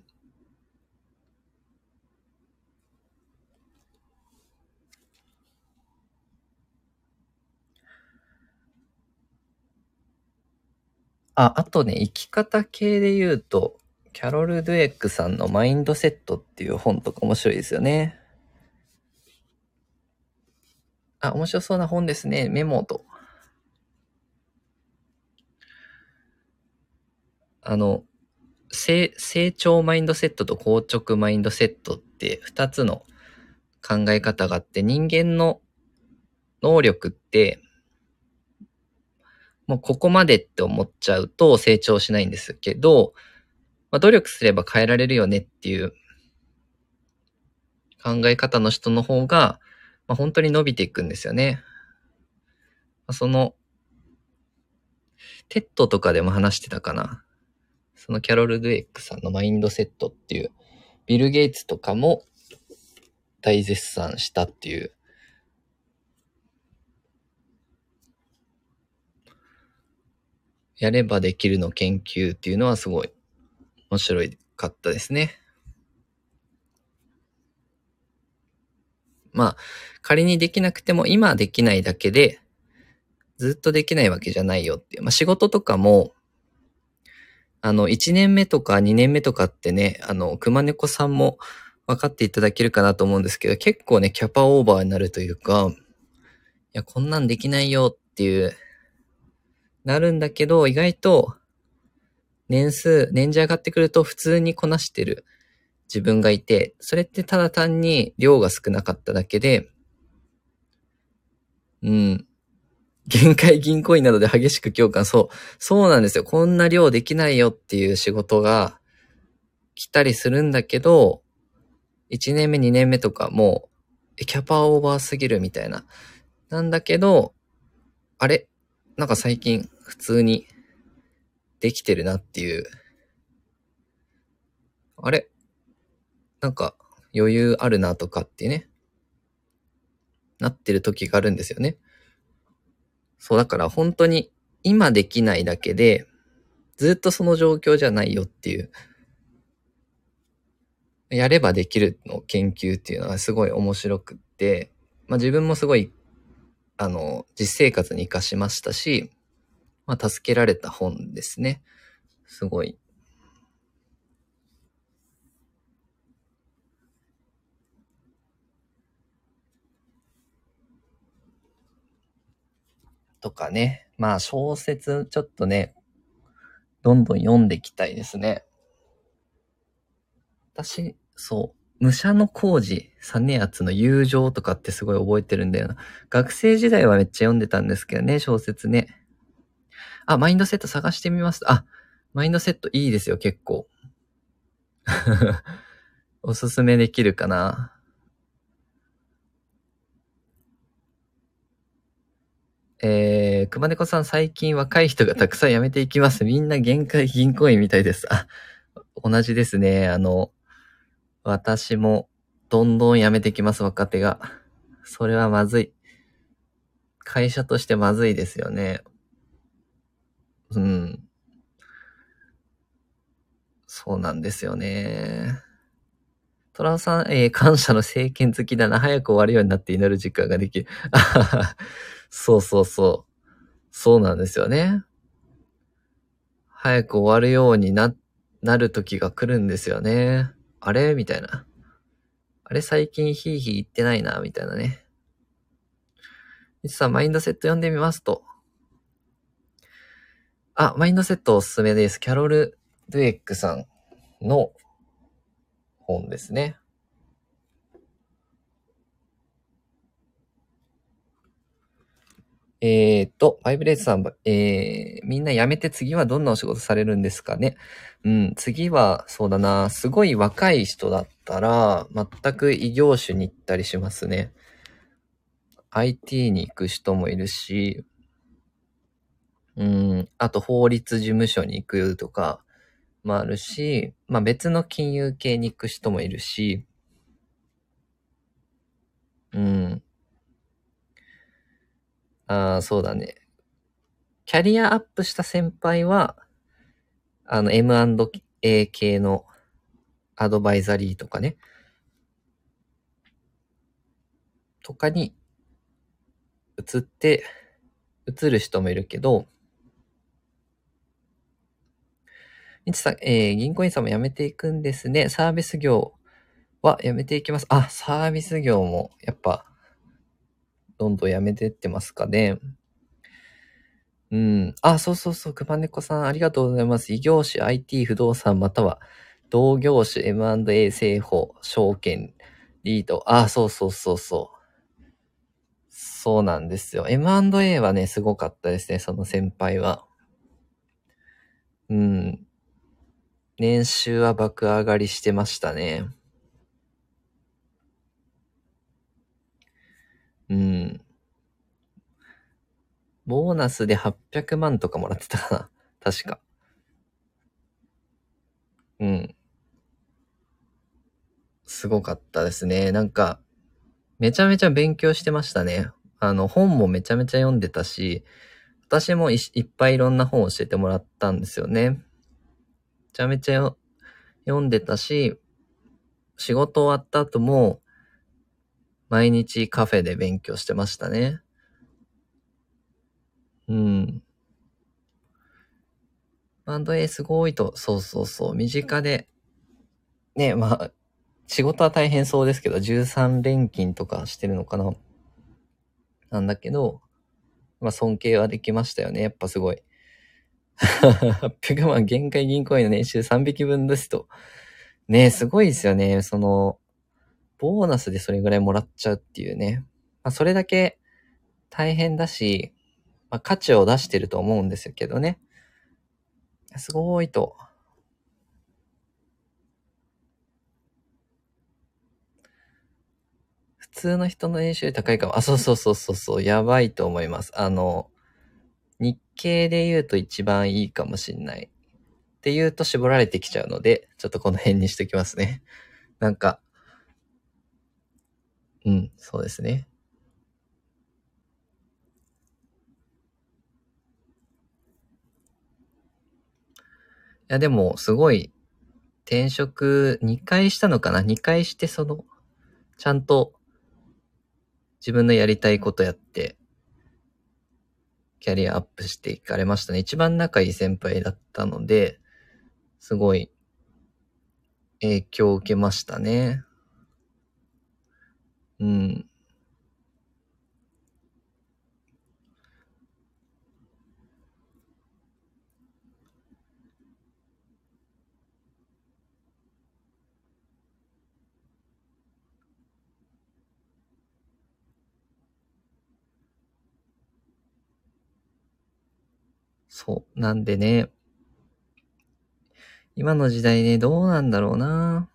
あ、あとね、生き方系で言うと、キャロル・ドゥエックさんのマインドセットっていう本とか面白いですよね。あ、面白そうな本ですね。メモと。あの、成成長マインドセットと硬直マインドセットって二つの考え方があって、人間の能力って、もうここまでって思っちゃうと成長しないんですけど、まあ、努力すれば変えられるよねっていう考え方の人の方が、まあ、本当に伸びていくんですよね。まその、 TED とかでも話してたかな。そのキャロル・ドゥエックさんのマインドセットっていう、ビル・ゲイツとかも大絶賛したっていう。やればできるの研究っていうのはすごい面白かったですね。まあ、仮にできなくても今できないだけで、ずっとできないわけじゃないよっていう。まあ仕事とかも、あの、1年目とか2年目とかってね、あの、熊猫さんも分かっていただけるかなと思うんですけど、結構ね、キャパオーバーになるというか、いや、こんなんできないよっていう、なるんだけど、意外と、年数、年次上がってくると普通にこなしてる自分がいて、それってただ単に量が少なかっただけで、うん。限界銀行員などで激しく共感。そう。そうなんですよ。こんな量できないよっていう仕事が来たりするんだけど、1年目、2年目とかもう、キャパオーバーすぎるみたいな。なんだけど、あれ？なんか最近普通にできてるなっていう。あれ？なんか余裕あるなとかってね、なってる時があるんですよね。そう、だから本当に今できないだけで、ずっとその状況じゃないよっていう、やればできるの研究っていうのはすごい面白くって、まあ自分もすごい、あの、実生活に活かしましたし、まあ助けられた本ですね。すごいとかね。まあ小説ちょっとね、どんどん読んでいきたいですね。私、そう、武者の工事、実厚の友情とかってすごい覚えてるんだよな。学生時代はめっちゃ読んでたんですけどね、小説ね。あ、マインドセット探してみます。あ、マインドセットいいですよ、結構。おすすめできるかな。えー、熊猫さん最近若い人がたくさん辞めていきます。みんな限界銀行員みたいです。あ、同じですね。あの、私もどんどん辞めてきます、若手が。それはまずい。会社としてまずいですよね。うん。そうなんですよね。トラさん、えー、感謝の政権好きだな。早く終わるようになって祈る時間ができる。そうそうそう。そうなんですよね。早く終わるようにな、なる時が来るんですよね。あれ？みたいな。あれ？最近ヒーヒー言ってないな、みたいなね。いつさん、マインドセット読んでみますと。あ、マインドセットおすすめです。キャロル・ドゥエックさんの本ですね。えっ、と、バイブレートさん、えー、みんな辞めて次はどんなお仕事されるんですかね？うん、次は、そうだな、すごい若い人だったら、全く異業種に行ったりしますね。IT に行く人もいるし、うん、あと法律事務所に行くとかもあるし、まあ別の金融系に行く人もいるし、うん。ああ、そうだね。キャリアアップした先輩は、あの、M&A 系のアドバイザリーとかね。とかに移って、移る人もいるけど、みちさん、えー、銀行員さんも辞めていくんですね。サービス業は辞めていきます。あ、サービス業もやっぱどんどんやめてってますかね。うん。あ、そうそうそう、熊猫さん、ありがとうございます。異業種 IT 不動産または同業種 M&A 製法、証券、リード。あ、そうそうそうそう。そうなんですよ。M&A はね、すごかったですね、その先輩は。うん。年収は爆上がりしてましたね。うん。ボーナスで800万とかもらってたかな。確か。うん。すごかったですね。なんか、めちゃめちゃ勉強してましたね。あの、本もめちゃめちゃ読んでたし、私もいっぱいいろんな本を教えてもらったんですよね。めちゃめちゃ読んでたし、仕事終わった後も、毎日カフェで勉強してましたね。うん。バンド A すごいと、そうそうそう、身近で、ね、まあ、仕事は大変そうですけど、13連勤とかしてるのかななんだけど、まあ尊敬はできましたよね。やっぱすごい。800万限界銀行員の年収3匹分ですと。ねすごいですよね。その、ボーナスでそれぐらいもらっちゃうっていうね。まあそれだけ大変だし、まあ価値を出してると思うんですけどね。すごいと。普通の人の年収高いかも。あ、そうそうそうそうそう。やばいと思います。あの、日経で言うと一番いいかもしんない。って言うと絞られてきちゃうので、ちょっとこの辺にしときますね。なんか、うん、そうですね。いや、でも、すごい、転職2回したのかな ?2 回して、その、ちゃんと、自分のやりたいことやって、キャリアアップしていかれましたね。一番仲いい先輩だったので、すごい影響を受けましたね。うん。そう。なんでね、今の時代ね、どうなんだろうな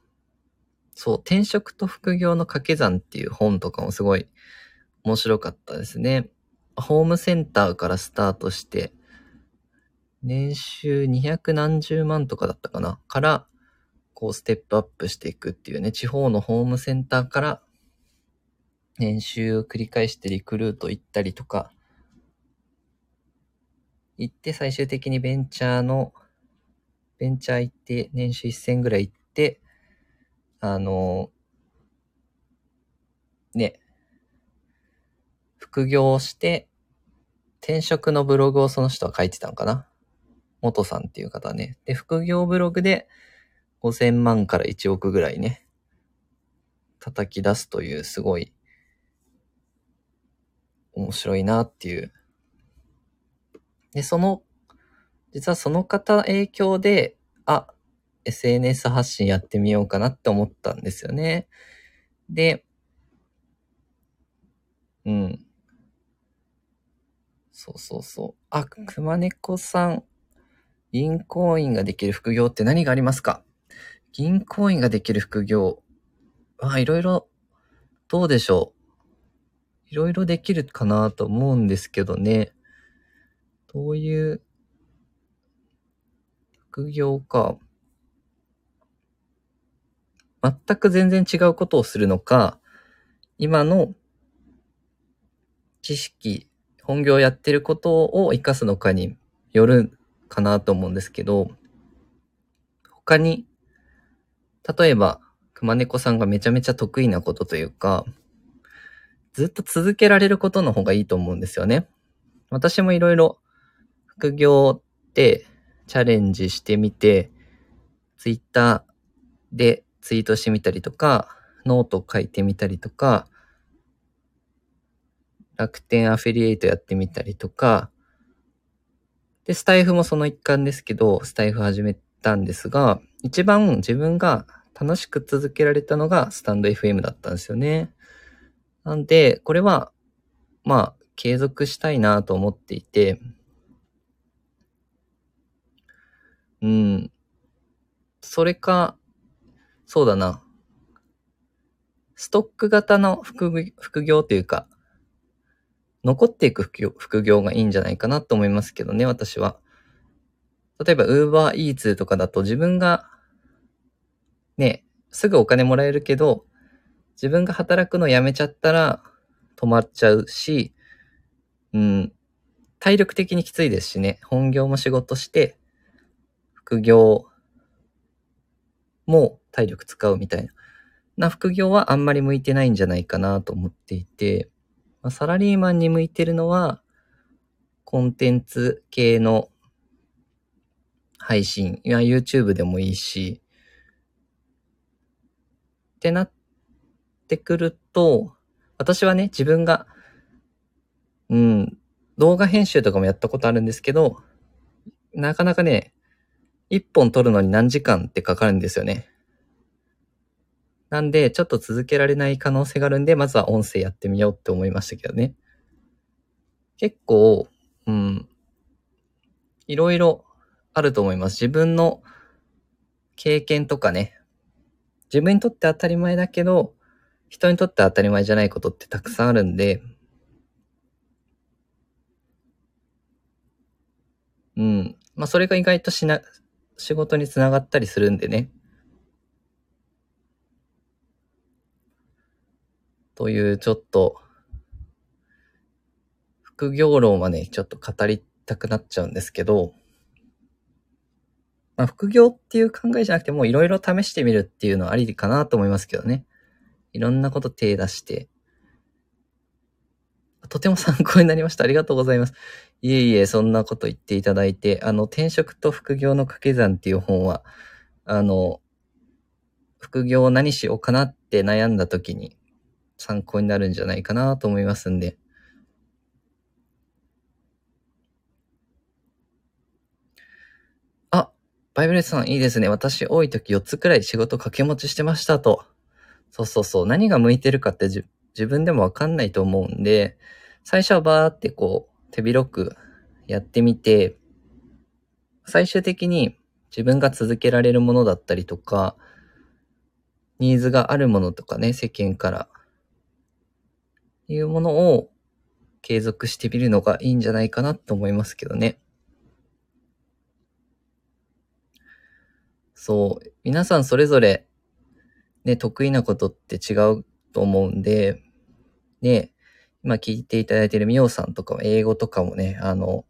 そう、転職と副業の掛け算っていう本とかもすごい面白かったですね。ホームセンターからスタートして、年収200何十万とかだったかなから、こうステップアップしていくっていうね、地方のホームセンターから年収を繰り返してリクルート行ったりとか、行って最終的にベンチャーの、ベンチャー行って年収1000ぐらい行って、あの、ね、副業をして、転職のブログをその人は書いてたのかな？元さんっていう方ね。で、副業ブログで5000万から1億ぐらいね、叩き出すというすごい面白いなっていうで、その、実はその方影響で、あ、SNS 発信やってみようかなって思ったんですよね。で、うん。そうそうそう。あ、熊猫さん、銀行員ができる副業って何がありますか？銀行員ができる副業。あ、いろいろ、どうでしょう。いろいろできるかなと思うんですけどね。どういう副業か。全く全然違うことをするのか、今の知識、本業やってることを活かすのかによるかなと思うんですけど、他に、例えば、熊猫さんがめちゃめちゃ得意なことというか、ずっと続けられることの方がいいと思うんですよね。私もいろいろ副業ってチャレンジしてみて、ツイッターでツイートしてみたりとか、ノート書いてみたりとか、楽天アフィリエイトやってみたりとか、で、スタイフもその一環ですけど、スタイフ始めたんですが、一番自分が楽しく続けられたのがスタンド FM だったんですよね。なんで、これは、まあ、継続したいなと思っていて、うん。それか、そうだな。ストック型の副副業というか、残っていく副業副業がいいんじゃないかなと思いますけどね、私は。例えば、ウーバーイーツとかだと自分が、ね、すぐお金もらえるけど、自分が働くのやめちゃったら止まっちゃうし、うん、体力的にきついですしね、本業も仕事して、副業も体力使うみたいな、な副業はあんまり向いてないんじゃないかなと思っていて、まあ、サラリーマンに向いてるのは、コンテンツ系の配信、いや YouTube でもいいし、ってなってくると、私はね、自分が、うん、動画編集とかもやったことあるんですけど、なかなかね、一本撮るのに何時間ってかかるんですよね。なんで、ちょっと続けられない可能性があるんで、まずは音声やってみようって思いましたけどね。結構、うん、いろいろあると思います。自分の経験とかね、自分にとって当たり前だけど、人にとって当たり前じゃないことってたくさんあるんで、うん。まあ、それが意外としな、仕事につながったりするんでね。というちょっと、副業論はね、ちょっと語りたくなっちゃうんですけど、まあ、副業っていう考えじゃなくてもういろいろ試してみるっていうのはありかなと思いますけどね。いろんなこと手出して。とても参考になりました。ありがとうございます。いえいえ、そんなこと言っていただいて、あの、転職と副業の掛け算っていう本は、あの、副業を何しようかなって悩んだ時に、参考になるんじゃないかなと思いますんで。あ、バイブレスさんいいですね。私多い時4つくらい仕事掛け持ちしてましたと。そうそうそう。何が向いてるかって自分でもわかんないと思うんで、最初はバーってこう手広くやってみて、最終的に自分が続けられるものだったりとか、ニーズがあるものとかね、世間からいうものを継続してみるのがいいんじゃないかなと思いますけどね。そう。皆さんそれぞれ、ね、得意なことって違うと思うんで、ね、今聞いていただいているみおさんとかも英語とかもね、あの、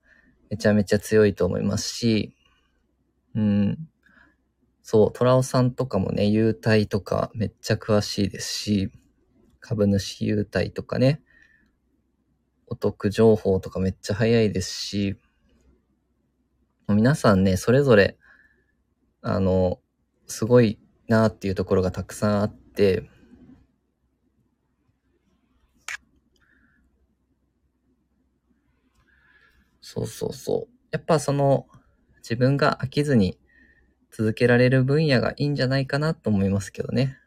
めちゃめちゃ強いと思いますし、うん。そう、トラオさんとかもね、優待とかめっちゃ詳しいですし、株主優待とかね、お得情報とかめっちゃ早いですし、皆さんね、それぞれ、あの、すごいなっていうところがたくさんあって、そうそうそう。やっぱその、自分が飽きずに続けられる分野がいいんじゃないかなと思いますけどね。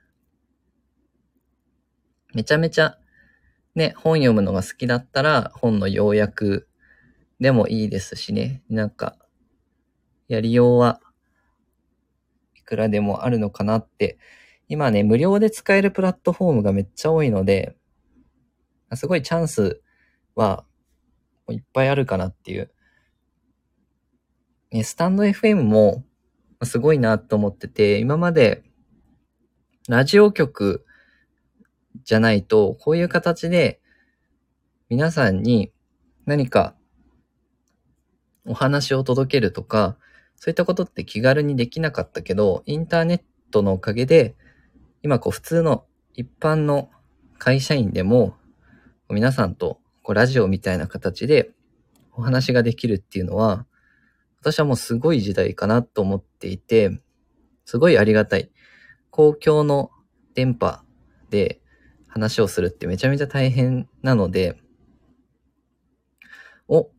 めちゃめちゃね、本読むのが好きだったら本の要約でもいいですしね。なんか、やりようはいくらでもあるのかなって。今ね、無料で使えるプラットフォームがめっちゃ多いので、すごいチャンスはいっぱいあるかなっていう。ね、スタンド FM もすごいなと思ってて、今までラジオ局じゃないと、こういう形で皆さんに何かお話を届けるとか、そういったことって気軽にできなかったけど、インターネットのおかげで、今こう普通の一般の会社員でも、皆さんとこうラジオみたいな形でお話ができるっていうのは、私はもうすごい時代かなと思っていて、すごいありがたい。公共の電波で話をするってめちゃめちゃ大変なので、お、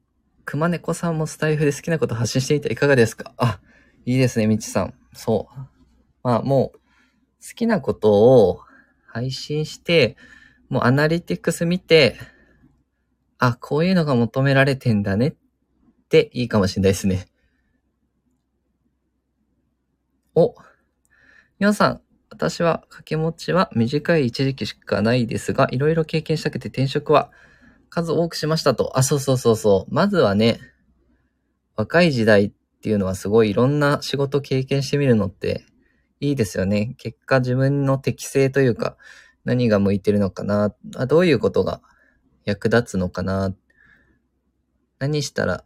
熊猫さんもスタイフで好きなこと発信していたいかがですか？あ、いいですね、みちさん。そう。まあもう、好きなことを配信して、もうアナリティクス見て、あ、こういうのが求められてんだねっていいかもしれないですね。お、皆さん、私は掛け持ちは短い一時期しかないですが、いろいろ経験したくて転職は数多くしましたと。あ、そうそうそうそう。まずはね、若い時代っていうのはすごいいろんな仕事経験してみるのっていいですよね。結果自分の適性というか、何が向いてるのかな、どういうことが役立つのかな、何したら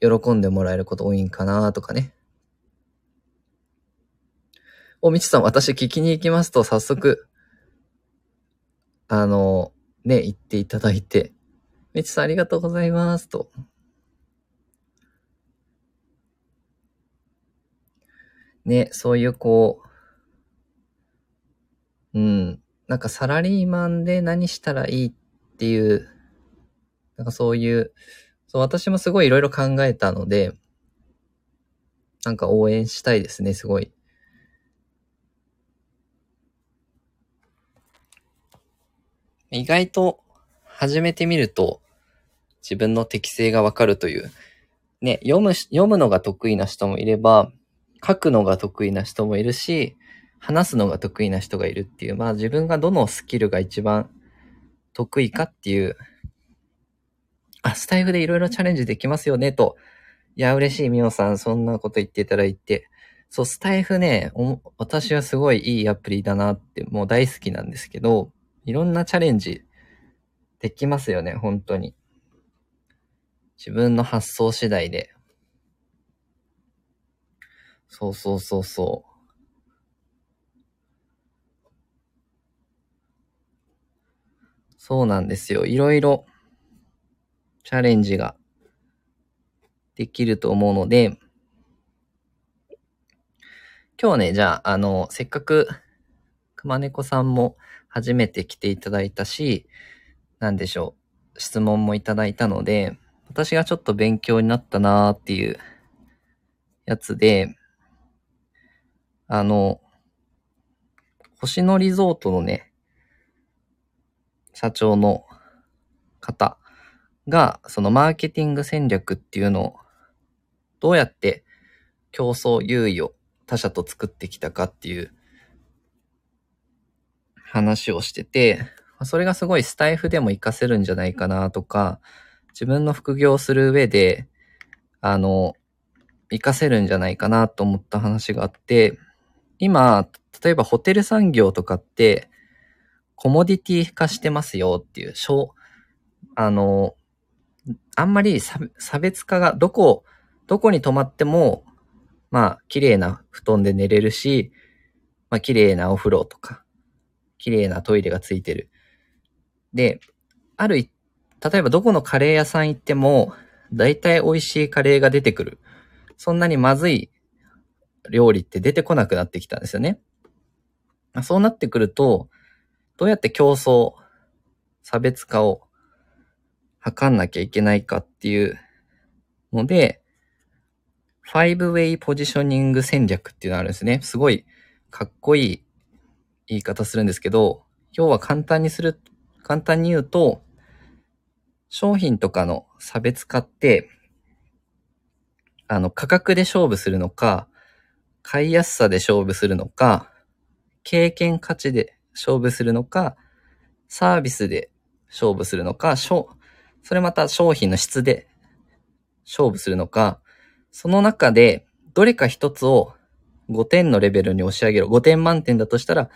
喜んでもらえること多いんかなとかね。お、みちさん、私聞きに行きますと、早速、あの、ね、言っていただいて、みちさんありがとうございます、と。ね、そういうこう、うん。なんかサラリーマンで何したらいいっていう、なんかそういう、そう、私もすごいいろいろ考えたので、なんか応援したいですね、すごい。意外と始めてみると自分の適性がわかるという。ね、読む、読むのが得意な人もいれば、書くのが得意な人もいるし、話すのが得意な人がいるっていう、まあ自分がどのスキルが一番得意かっていう、あ、スタイフでいろいろチャレンジできますよね、と。いや、嬉しい、みおさん、そんなこと言っていただいて。そう、スタイフね、お私はすごいいいアプリだなって、もう大好きなんですけど、いろんなチャレンジできますよね、本当に。自分の発想次第で。そうそうそうそう。そうなんですよ。いろいろチャレンジができると思うので、今日ね、じゃあ、あの、せっかく熊猫さんも初めて来ていただいたし、なんでしょう、質問もいただいたので、私がちょっと勉強になったなーっていうやつで、あの、星野リゾートのね、社長の方が、そのマーケティング戦略っていうのを、どうやって競争優位を他社と作ってきたかっていう話をしてて、それがすごいスタイフでも活かせるんじゃないかなとか、自分の副業をする上で、あの、活かせるんじゃないかなと思った話があって、今、例えばホテル産業とかって、コモディティ化してますよっていう、小、あの、あんまり差別化が、どこ、どこに泊まっても、まあ、綺麗な布団で寝れるし、まあ、綺麗なお風呂とか、綺麗なトイレがついてる。で、ある、例えばどこのカレー屋さん行っても、大体美味しいカレーが出てくる。そんなにまずい料理って出てこなくなってきたんですよね。そうなってくると、どうやって競争、差別化を測んなきゃいけないかっていうので、5-way ポジショニング戦略っていうのがあるんですね。すごいかっこいい言い方するんですけど、要は簡単にする、簡単に言うと、商品とかの差別化って、あの、価格で勝負するのか、買いやすさで勝負するのか、経験価値で勝負するのか、サービスで勝負するのか、それまた商品の質で勝負するのか、その中でどれか一つを5点のレベルに押し上げる。5点満点だとしたら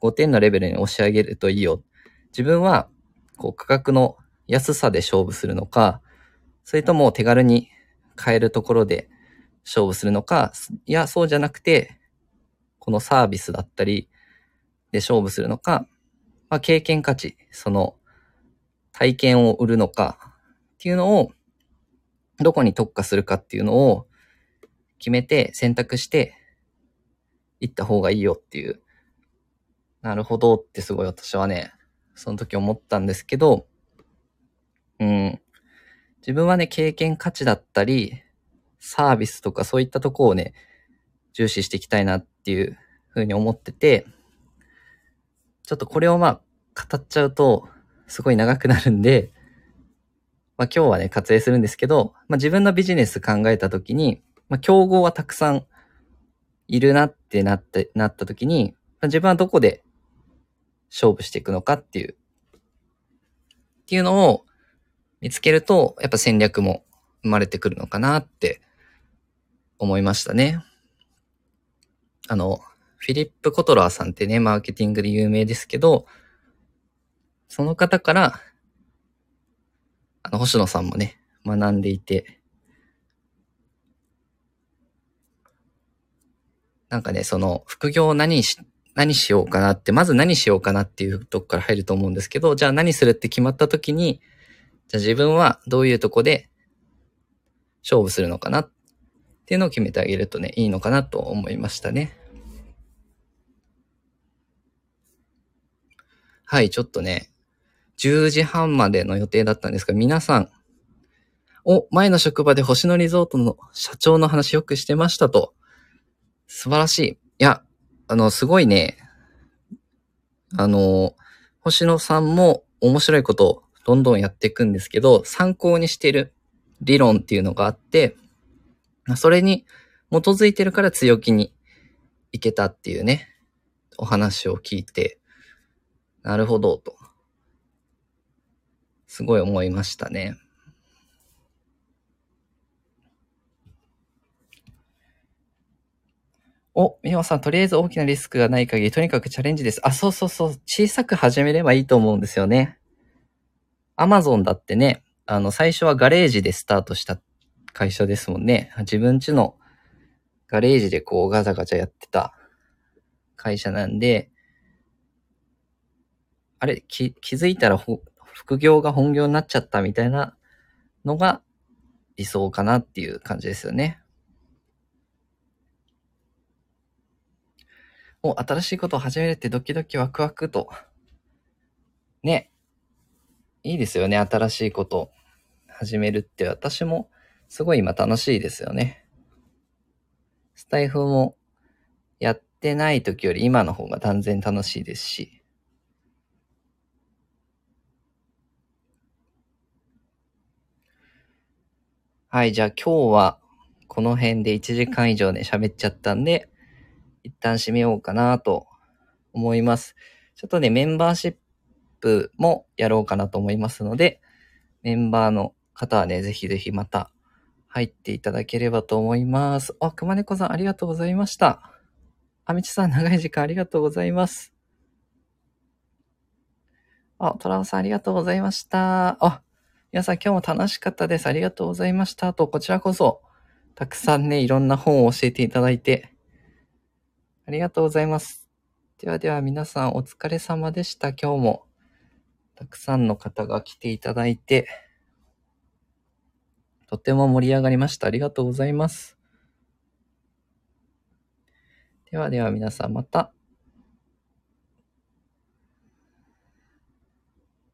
5点のレベルに押し上げるといいよ。自分はこう価格の安さで勝負するのか、それとも手軽に買えるところで勝負するのか、いや、そうじゃなくて、このサービスだったりで勝負するのか、まあ、経験価値、その体験を売るのかっていうのを、どこに特化するかっていうのを決めて選択していった方がいいよっていう。なるほどってすごい私はね、その時思ったんですけど、うん。自分はね、経験価値だったり、サービスとかそういったとこをね、重視していきたいなっていうふうに思ってて、ちょっとこれをまあ、語っちゃうと、すごい長くなるんで、まあ今日はね、割愛するんですけど、まあ自分のビジネス考えたときに、まあ競合はたくさんいるなってなって、なったときに、まあ、自分はどこで勝負していくのかっていう、っていうのを見つけると、やっぱ戦略も生まれてくるのかなって思いましたね。あの、フィリップ・コトラーさんってね、マーケティングで有名ですけど、その方から、あの、星野さんもね、学んでいて、なんかね、その、副業何し、何しようかなって、まず何しようかなっていうとこから入ると思うんですけど、じゃあ何するって決まった時に、じゃあ自分はどういうとこで勝負するのかなっていうのを決めてあげるとね、いいのかなと思いましたね。はい、ちょっとね、10時半までの予定だったんですが、皆さん、お、前の職場で星野リゾートの社長の話よくしてましたと。素晴らしい。いや、あの、すごいね、あの、星野さんも面白いことをどんどんやっていくんですけど、参考にしてる理論っていうのがあって、それに基づいてるから強気にいけたっていうね、お話を聞いて、なるほど、と。すごい思いましたね。お、みほさん、とりあえず大きなリスクがない限り、とにかくチャレンジです。あ、そうそうそう。小さく始めればいいと思うんですよね。アマゾンだってね、あの、最初はガレージでスタートした会社ですもんね。自分家のガレージでこうガチャガチャやってた会社なんで、あれ、気、気づいたら副業が本業になっちゃったみたいなのが理想かなっていう感じですよね。もう新しいことを始めるってドキドキワクワクと。ね。いいですよね。新しいこと始めるって私もすごい今楽しいですよね。スタイフもやってない時より今の方が断然楽しいですし。はい、じゃあ今日はこの辺で1時間以上ね喋っちゃったんで、一旦締めようかなと思います。ちょっとね、メンバーシップもやろうかなと思いますので、メンバーの方はね、ぜひぜひまた入っていただければと思います。あ、熊猫さんありがとうございました。あみちさん長い時間ありがとうございます。あ、トラオさんありがとうございました。あ、皆さん今日も楽しかったです。ありがとうございました。と、こちらこそ、たくさんね、いろんな本を教えていただいて、ありがとうございます。ではでは皆さんお疲れ様でした。今日もたくさんの方が来ていただいて、とても盛り上がりました。ありがとうございます。ではでは皆さんまた